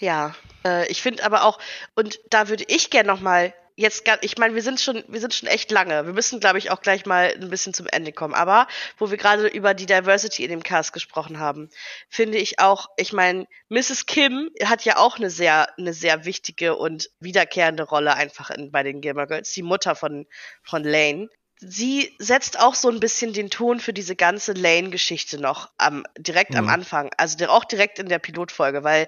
ja. Äh, ich finde aber auch, und da würde ich gerne noch mal jetzt, gar- ich meine, wir sind schon, wir sind schon echt lange. Wir müssen, glaube ich, auch gleich mal ein bisschen zum Ende kommen. Aber wo wir gerade über die Diversity in dem Cast gesprochen haben, finde ich auch, ich meine, Mrs. Kim hat ja auch eine sehr, eine sehr wichtige und wiederkehrende Rolle einfach in, bei den Gilmore Girls, die Mutter von, von Lane. Sie setzt auch so ein bisschen den Ton für diese ganze Lane-Geschichte noch am, direkt am Mhm. Anfang. Also auch direkt in der Pilotfolge, weil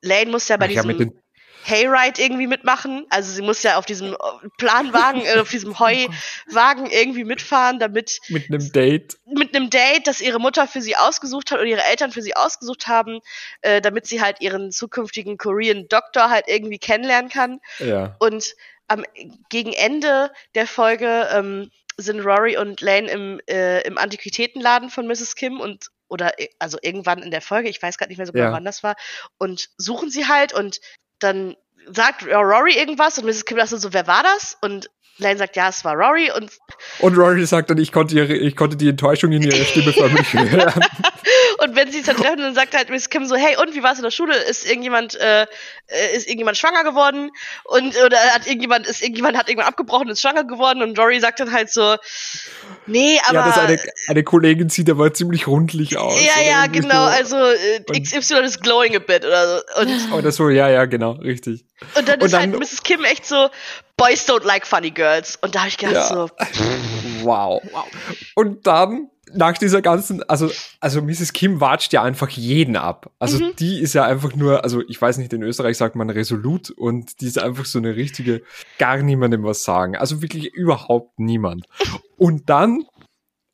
Lane muss ja bei Ach ja, diesem mit den, Hayride irgendwie mitmachen. Also sie muss ja auf diesem äh, Planwagen, äh, auf diesem [LAUGHS] Heuwagen irgendwie mitfahren, damit mit einem Date. mit einem Date, das ihre Mutter für sie ausgesucht hat oder ihre Eltern für sie ausgesucht haben, äh, damit sie halt ihren zukünftigen Korean Doktor halt irgendwie kennenlernen kann. Ja. Und am gegen Ende der Folge ähm, sind Rory und Lane im, äh, im Antiquitätenladen von Mrs. Kim und oder äh, also irgendwann in der Folge, ich weiß gerade nicht mehr so genau, Ja. wann das war, und suchen sie halt und dann sagt Rory irgendwas und Mrs. Kim sagt so, wer war das? Und Lane sagt, ja, es war Rory und Und Rory sagt dann, ich konnte, ihre, ich konnte die Enttäuschung in ihrer Stimme hören. [LAUGHS] Und wenn sie sich dann treffen, dann sagt halt Miss Kim so, hey, und wie war's in der Schule? Ist irgendjemand, äh, äh, ist irgendjemand schwanger geworden? Und oder hat irgendjemand, ist irgendjemand hat irgendwann abgebrochen, ist schwanger geworden? Und Dory sagt dann halt so, nee, aber ja, dass eine, eine Kollegin sieht aber ziemlich rundlich aus. ja, ja, genau, So. also äh, XY ist glowing a bit oder so. Und, Oder so, ja, ja, genau, richtig. und dann Und ist dann- halt Mrs. Kim echt so, Boys don't like funny girls. Und da habe ich gedacht Ja. so, Wow. Und dann, nach dieser ganzen, also, also Mrs. Kim watscht ja einfach jeden ab. Also Mhm. die ist ja einfach nur, also ich weiß nicht, in Österreich sagt man resolut und die ist einfach so eine richtige, gar niemandem was sagen. Also wirklich überhaupt niemand. Und dann,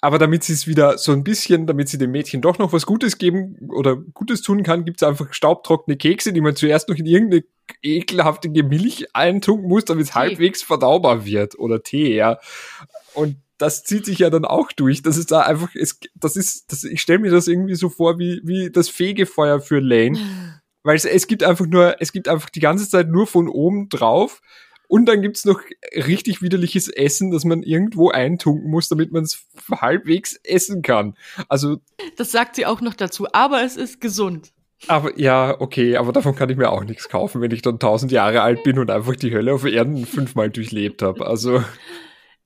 aber damit sie es wieder so ein bisschen, damit sie dem Mädchen doch noch was Gutes geben oder Gutes tun kann, gibt es einfach staubtrockene Kekse, die man zuerst noch in irgendeine ekelhafte Milch eintunken muss, damit es halbwegs verdaubar wird. Oder Tee, ja. Und das zieht sich ja dann auch durch. Das ist da einfach, es, das ist, das, ich stelle mir das irgendwie so vor wie, wie das Fegefeuer für Lane. [LAUGHS] Weil es, es gibt einfach nur, es gibt einfach die ganze Zeit nur von oben drauf. Und dann gibt's noch richtig widerliches Essen, das man irgendwo eintunken muss, damit man es halbwegs essen kann. Also, Das sagt sie auch noch dazu, aber es ist gesund. aber ja, okay, aber davon kann ich mir auch nichts kaufen, wenn ich dann tausend Jahre alt bin und einfach die Hölle auf Erden fünfmal durchlebt habe. Also,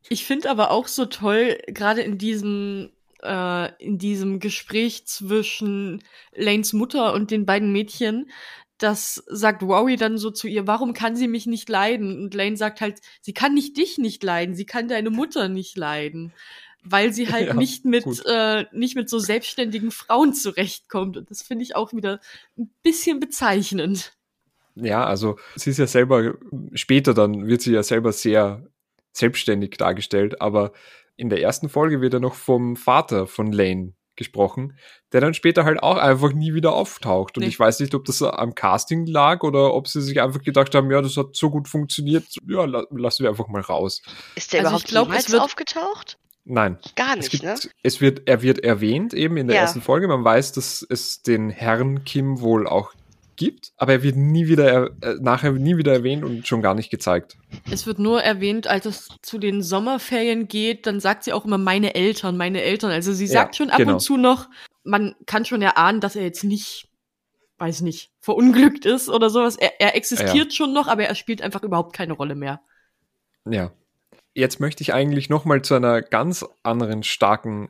Ich finde aber auch so toll, gerade in diesem, äh, in diesem Gespräch zwischen Lanes Mutter und den beiden Mädchen, das sagt Rory dann so zu ihr, warum kann sie mich nicht leiden? Und Lane sagt halt, sie kann nicht dich nicht leiden, sie kann deine Mutter nicht leiden. Weil sie halt [LAUGHS] Ja, nicht mit, gut. äh, nicht mit so selbstständigen Frauen zurechtkommt. Und das finde ich auch wieder ein bisschen bezeichnend. Ja, also sie ist ja selber, später dann wird sie ja selber sehr selbstständig dargestellt, aber in der ersten Folge wird ja noch vom Vater von Lane gesprochen, der dann später halt auch einfach nie wieder auftaucht. Und Nee. ich weiß nicht, ob das am Casting lag oder ob sie sich einfach gedacht haben, ja, das hat so gut funktioniert, ja, la lassen wir einfach mal raus. ist der Also überhaupt glaub, es jemals wird- aufgetaucht? Nein. Gar Es, nicht, gibt, ne? es wird, er wird erwähnt eben in der Ja. ersten Folge. Man weiß, dass es den Herrn Kim wohl auch gibt, aber er wird nie wieder, er- äh, nachher nie wieder erwähnt und schon gar nicht gezeigt. Es wird nur erwähnt, als es zu den Sommerferien geht, dann sagt sie auch immer meine Eltern, meine Eltern. Also sie Ja, sagt schon ab genau. und zu noch, man kann schon erahnen, dass er jetzt nicht, weiß nicht, verunglückt ist oder sowas. Er, er existiert schon noch, aber er spielt einfach überhaupt keine Rolle mehr. Ja. Jetzt möchte ich eigentlich nochmal zu einer ganz anderen starken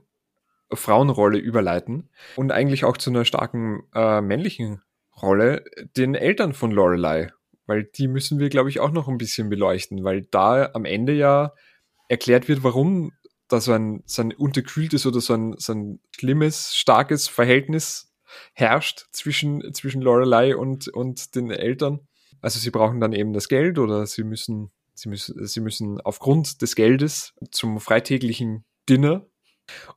Frauenrolle überleiten und eigentlich auch zu einer starken äh, männlichen Rolle, den Eltern von Lorelei. weil die müssen wir, glaube ich, auch noch ein bisschen beleuchten, weil da am Ende ja erklärt wird, warum da so ein, so ein unterkühltes oder so ein, so ein schlimmes, starkes Verhältnis herrscht zwischen, zwischen Lorelei und, und den Eltern. Also sie brauchen dann eben das Geld oder sie müssen, sie müssen, sie müssen aufgrund des Geldes zum freitäglichen Dinner.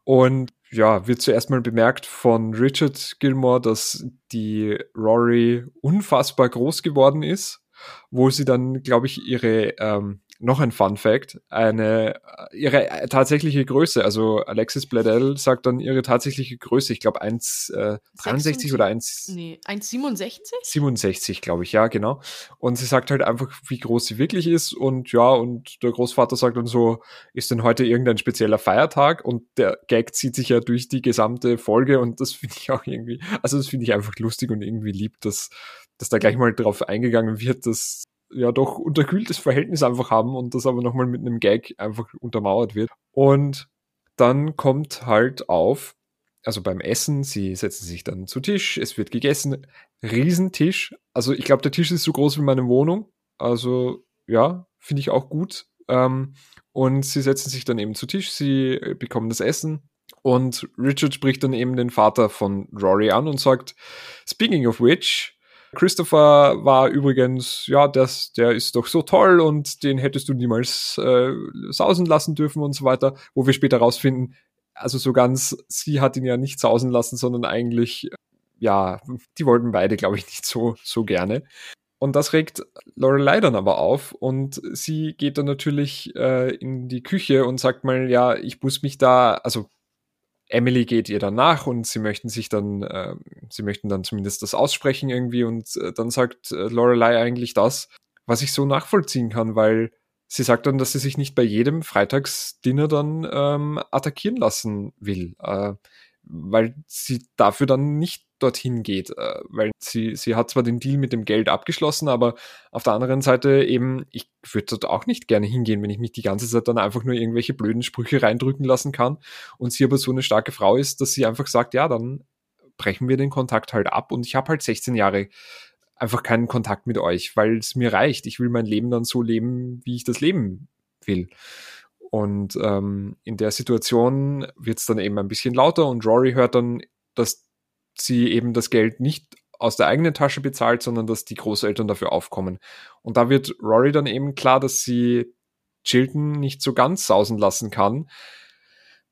Und ja, wird zuerst mal bemerkt von Richard Gilmore, dass die Rory unfassbar groß geworden ist, wo sie dann, glaube ich, ihre ähm, noch ein Fun Fact, eine, ihre äh, tatsächliche Größe, also Alexis Bledel sagt dann ihre tatsächliche Größe, ich glaube 1,63 äh, oder 1... Nee, 1,67? 67, glaube ich, ja, genau. Und sie sagt halt einfach, wie groß sie wirklich ist und ja, und der Großvater sagt dann so, ist denn heute irgendein spezieller Feiertag? Und der Gag zieht sich ja durch die gesamte Folge und das [LAUGHS] finde ich auch irgendwie, also das finde ich einfach lustig und irgendwie lieb, dass, dass da gleich mal drauf eingegangen wird, dass ja doch unterkühltes Verhältnis einfach haben und das aber nochmal mit einem Gag einfach untermauert wird. Und dann kommt halt auf, also beim Essen, sie setzen sich dann zu Tisch, es wird gegessen, Riesentisch. Also ich glaube, der Tisch ist so groß wie meine Wohnung. Also ja, finde ich auch gut. Ähm, und sie setzen sich dann eben zu Tisch, sie bekommen das Essen. Und Richard spricht dann eben den Vater von Rory an und sagt, Speaking of which, Christopher war übrigens, ja, das, der ist doch so toll und den hättest du niemals äh, sausen lassen dürfen und so weiter, wo wir später rausfinden, also so ganz, sie hat ihn ja nicht sausen lassen, sondern eigentlich, ja, die wollten beide, glaube ich, nicht so, so gerne. Und das regt Lorelei dann aber auf und sie geht dann natürlich äh, in die Küche und sagt mal, ja, ich muss mich da, also Emily geht ihr dann nach und sie möchten sich dann, äh, sie möchten dann zumindest das aussprechen irgendwie und äh, dann sagt äh, Lorelei eigentlich das, was ich so nachvollziehen kann, weil sie sagt dann, dass sie sich nicht bei jedem Freitagsdinner dann ähm, attackieren lassen will, äh, weil sie dafür dann nicht dorthin geht, äh, weil sie, sie hat zwar den Deal mit dem Geld abgeschlossen, aber auf der anderen Seite eben, ich würde dort auch nicht gerne hingehen, wenn ich mich die ganze Zeit dann einfach nur irgendwelche blöden Sprüche reindrücken lassen kann und sie aber so eine starke Frau ist, dass sie einfach sagt, ja, dann brechen wir den Kontakt halt ab und ich habe halt 16 Jahre einfach keinen Kontakt mit euch, weil es mir reicht. Ich will mein Leben dann so leben, wie ich das leben will. Und ähm, in der Situation wird es dann eben ein bisschen lauter und Rory hört dann, dass sie eben das Geld nicht aus der eigenen Tasche bezahlt, sondern dass die Großeltern dafür aufkommen. Und da wird Rory dann eben klar, dass sie Chilton nicht so ganz sausen lassen kann,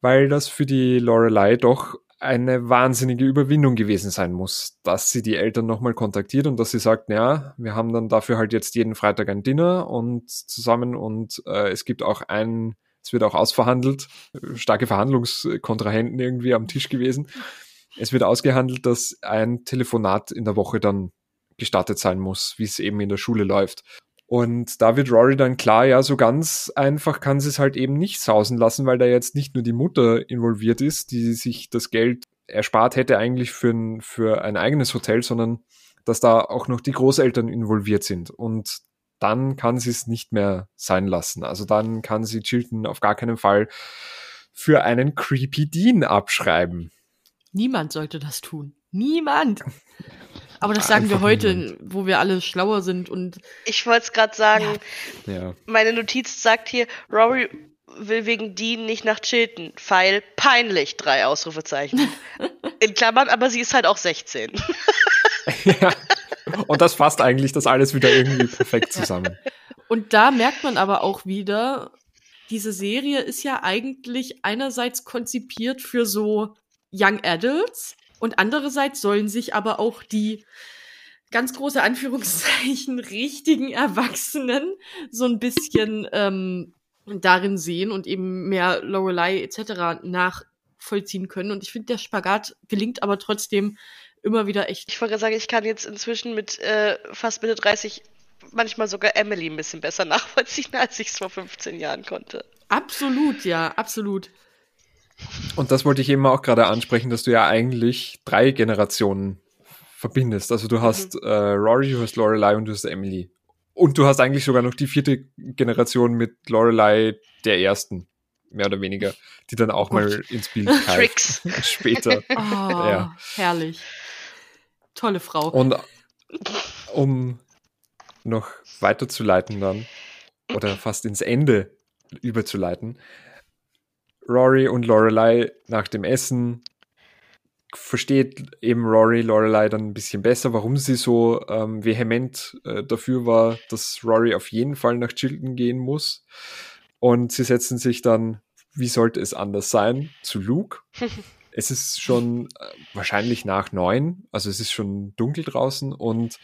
weil das für die Lorelei doch eine wahnsinnige Überwindung gewesen sein muss, dass sie die Eltern nochmal kontaktiert und dass sie sagt, ja, wir haben dann dafür halt jetzt jeden Freitag ein Dinner und zusammen und äh, es gibt auch ein, es wird auch ausverhandelt, starke Verhandlungskontrahenten irgendwie am Tisch gewesen es wird ausgehandelt, dass ein Telefonat in der Woche dann gestartet sein muss, wie es eben in der Schule läuft. Und da wird Rory dann klar, ja, so ganz einfach kann sie es halt eben nicht sausen lassen, weil da jetzt nicht nur die Mutter involviert ist, die sich das Geld erspart hätte eigentlich für ein, für ein eigenes Hotel, sondern dass da auch noch die Großeltern involviert sind. Und dann kann sie es nicht mehr sein lassen. Also dann kann sie Chilton auf gar keinen Fall für einen Creepy Dean abschreiben. Niemand sollte das tun. Niemand. Aber das [LAUGHS] sagen Einfach wir heute, niemand. wo wir alle schlauer sind und. Ich wollte es gerade sagen. Ja. Meine Notiz sagt hier, Rory will wegen Dean nicht nach Chilton. Pfeil peinlich, drei Ausrufezeichen. [LAUGHS] In Klammern, aber sie ist halt auch 16. [LAUGHS] ja. Und das fasst eigentlich das alles wieder irgendwie perfekt zusammen. Und da merkt man aber auch wieder, diese Serie ist ja eigentlich einerseits konzipiert für so Young Adults und andererseits sollen sich aber auch die ganz große Anführungszeichen [LAUGHS] richtigen Erwachsenen so ein bisschen ähm, darin sehen und eben mehr Lorelei etc. nachvollziehen können. Und ich finde, der Spagat gelingt aber trotzdem immer wieder echt. Ich wollte sagen, ich kann jetzt inzwischen mit äh, fast Mitte 30 manchmal sogar Emily ein bisschen besser [LAUGHS] nachvollziehen, als ich es vor 15 Jahren konnte. Absolut, ja, absolut. Und das wollte ich eben auch gerade ansprechen, dass du ja eigentlich drei Generationen verbindest. Also du hast mhm. äh, Rory, du hast Lorelei und du hast Emily. Und du hast eigentlich sogar noch die vierte Generation mit Lorelei der ersten, mehr oder weniger, die dann auch oh mal ins Bild Tricks. [LAUGHS] später. [LAUGHS] Oh, ja. herrlich. Tolle Frau. Und um noch weiterzuleiten dann oder fast ins Ende überzuleiten. Rory und Lorelei nach dem Essen versteht eben Rory Lorelei dann ein bisschen besser, warum sie so ähm, vehement äh, dafür war, dass Rory auf jeden Fall nach Chilton gehen muss. Und sie setzen sich dann, wie sollte es anders sein, zu Luke. [LAUGHS] es ist schon äh, wahrscheinlich nach neun, also es ist schon dunkel draußen und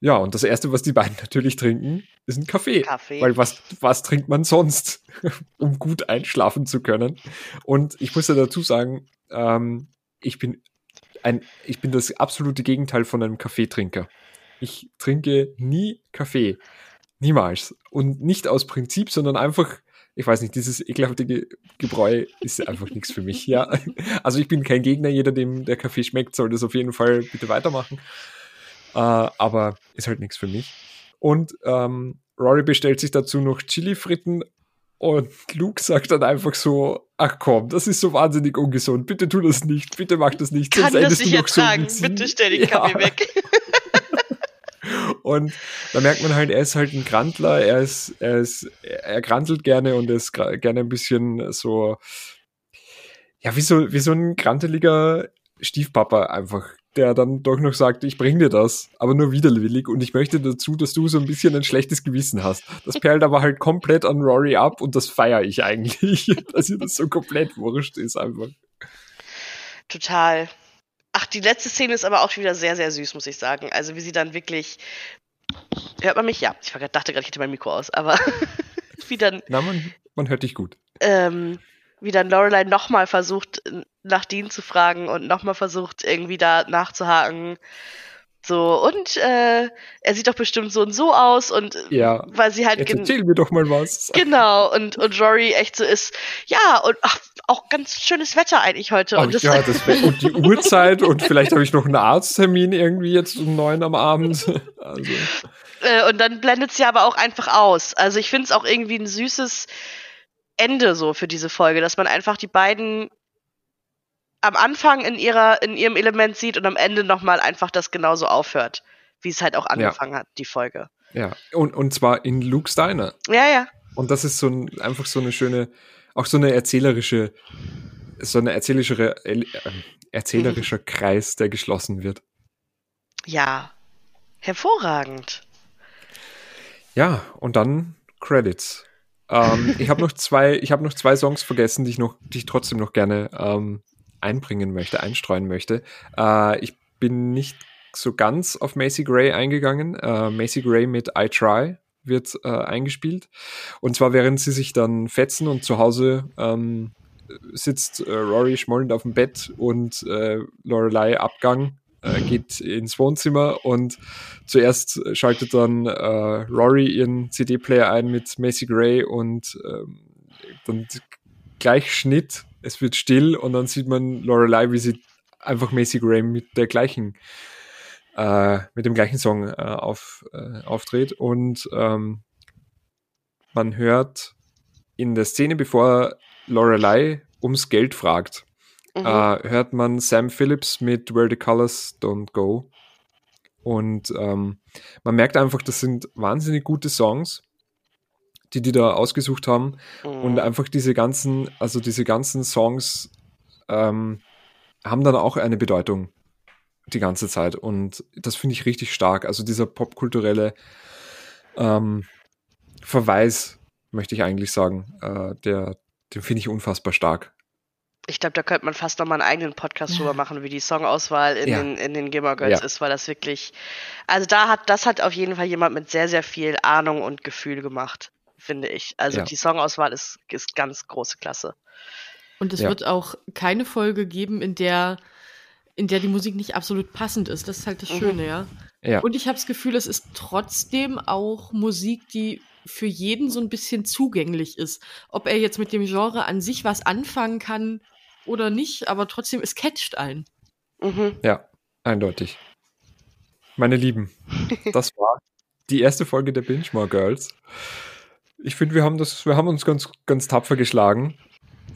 ja, und das erste, was die [LAUGHS] beiden natürlich trinken, ist ein Kaffee. Kaffee. Weil was, was trinkt man sonst, [LAUGHS] um gut einschlafen zu können? Und ich muss ja dazu sagen, ähm, ich bin ein, ich bin das absolute Gegenteil von einem Kaffeetrinker. Ich trinke nie Kaffee. Niemals. Und nicht aus Prinzip, sondern einfach, ich weiß nicht, dieses ekelhafte Ge Gebräu ist einfach nichts für mich. Ja. Also ich bin kein Gegner, jeder, dem der Kaffee schmeckt, soll das auf jeden Fall bitte weitermachen. Äh, aber ist halt nichts für mich. Und ähm, Rory bestellt sich dazu noch Chili-Fritten und Luke sagt dann einfach so, ach komm, das ist so wahnsinnig ungesund, bitte tu das nicht, bitte mach das nicht. Kann das nicht ertragen, bitte stell den [LAUGHS] Kaffee ja. weg. Und da merkt man halt, er ist halt ein Grantler, er ist, er ist, er grantelt gerne und ist gerne ein bisschen so, ja, wie so, wie so ein granteliger Stiefpapa einfach der dann doch noch sagt, ich bring dir das, aber nur widerwillig und ich möchte dazu, dass du so ein bisschen ein schlechtes Gewissen hast. Das perlt aber halt komplett an Rory ab und das feiere ich eigentlich, [LAUGHS] dass ihr das so komplett wurscht ist einfach. Total. Die letzte Szene ist aber auch wieder sehr, sehr süß, muss ich sagen. Also wie sie dann wirklich. Hört man mich? Ja, ich dachte gerade, ich hätte mein Mikro aus, aber [LAUGHS] wie dann. Na, man, man hört dich gut. Ähm, wie dann Lorelei nochmal versucht, nach Dean zu fragen und nochmal versucht, irgendwie da nachzuhaken. So, und äh, er sieht doch bestimmt so und so aus und ja, weil sie halt. Jetzt erzähl mir doch mal was. Genau, und, und Rory echt so ist, ja, und ach, auch ganz schönes Wetter eigentlich heute. Ach, und, das ja, [LAUGHS] das und die Uhrzeit und vielleicht habe ich noch einen Arzttermin irgendwie jetzt um neun am Abend. [LAUGHS] Also. Äh, und dann blendet sie aber auch einfach aus. Also ich finde es auch irgendwie ein süßes Ende so für diese Folge, dass man einfach die beiden am Anfang in ihrer in ihrem Element sieht und am Ende nochmal einfach das genauso aufhört, wie es halt auch angefangen ja. hat, die Folge. Ja, und, und zwar in Luke Steiner. Ja, ja. Und das ist so ein, einfach so eine schöne, auch so eine erzählerische, so eine erzählerische, äh, erzählerischer mhm. Kreis, der geschlossen wird. Ja, hervorragend. Ja, und dann Credits. Ähm, ich habe noch zwei, ich habe noch zwei Songs vergessen, die ich noch, die ich trotzdem noch gerne ähm, einbringen möchte, einstreuen möchte. Äh, ich bin nicht so ganz auf Macy Gray eingegangen. Äh, Macy Gray mit I Try wird äh, eingespielt. Und zwar während sie sich dann fetzen und zu Hause ähm, sitzt äh, Rory schmollend auf dem Bett und äh, Lorelei Abgang äh, geht ins Wohnzimmer und zuerst schaltet dann äh, Rory ihren CD-Player ein mit Macy Gray und ähm, dann gleich Schnitt, es wird still und dann sieht man Lorelei, wie sie einfach Macy Gray mit der gleichen äh, mit dem gleichen Song äh, auf, äh, auftritt und ähm, man hört in der Szene, bevor Lorelei ums Geld fragt, mhm. äh, hört man Sam Phillips mit Where the Colors Don't Go. Und ähm, man merkt einfach, das sind wahnsinnig gute Songs, die die da ausgesucht haben. Mhm. Und einfach diese ganzen, also diese ganzen Songs ähm, haben dann auch eine Bedeutung die ganze Zeit. Und das finde ich richtig stark. Also dieser popkulturelle ähm, Verweis, möchte ich eigentlich sagen, äh, der, den finde ich unfassbar stark ich glaube, da könnte man fast nochmal einen eigenen Podcast drüber machen, wie die Songauswahl in ja. den, in den Gimmer Girls ja. ist, weil das wirklich, also da hat, das hat auf jeden Fall jemand mit sehr, sehr viel Ahnung und Gefühl gemacht, finde ich. Also die Songauswahl ist, ist ganz große Klasse. Und es wird auch keine Folge geben, in der, in der die Musik nicht absolut passend ist. Das ist halt das mhm. Schöne, ja. ja. Und ich habe das Gefühl, es ist trotzdem auch Musik, die für jeden so ein bisschen zugänglich ist. Ob er jetzt mit dem Genre an sich was anfangen kann, oder nicht, aber trotzdem, es catcht ein. Mhm. Ja, eindeutig. Meine Lieben, [LAUGHS] das war die erste Folge der Binge More Girls. Ich finde, wir haben das, wir haben uns ganz, ganz tapfer geschlagen.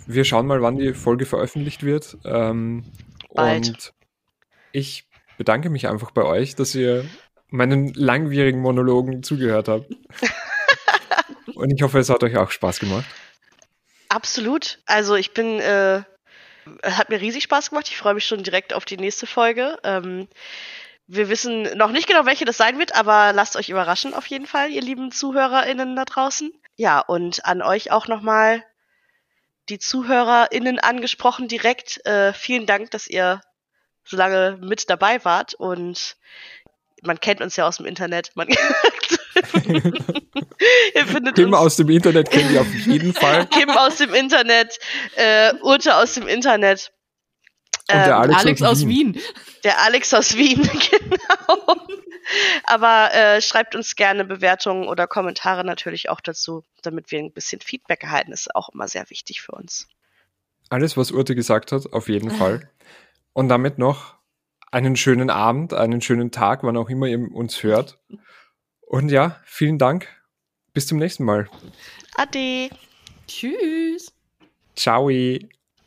Wir schauen mal, wann die Folge veröffentlicht wird. Ähm, und ich bedanke mich einfach bei euch, dass ihr meinen langwierigen Monologen zugehört habt. [LAUGHS] Und ich hoffe, es hat euch auch Spaß gemacht. Absolut. Also ich bin, äh, hat mir riesig Spaß gemacht. Ich freue mich schon direkt auf die nächste Folge. Ähm, wir wissen noch nicht genau, welche das sein wird, aber lasst euch überraschen auf jeden Fall, ihr lieben ZuhörerInnen da draußen. Ja, und an euch auch nochmal die ZuhörerInnen angesprochen direkt. Äh, vielen Dank, dass ihr so lange mit dabei wart und man kennt uns ja aus dem Internet. Man [LAUGHS] Kim aus dem Internet kennt ihr auf jeden [LAUGHS] Fall. Kim aus dem Internet, äh, Urte aus dem Internet. Und der ähm, Alex, Alex aus, Wien. Wien. Der Alex aus Wien, [LAUGHS] genau. Aber äh, schreibt uns gerne Bewertungen oder Kommentare natürlich auch dazu, damit wir ein bisschen Feedback erhalten. Das ist auch immer sehr wichtig für uns. Alles, was Urte gesagt hat, auf jeden Fall. Und damit noch einen schönen Abend, einen schönen Tag, wann auch immer ihr uns hört. Und ja, vielen Dank. Bis zum nächsten Mal. Ade. Tschüss. Ciao.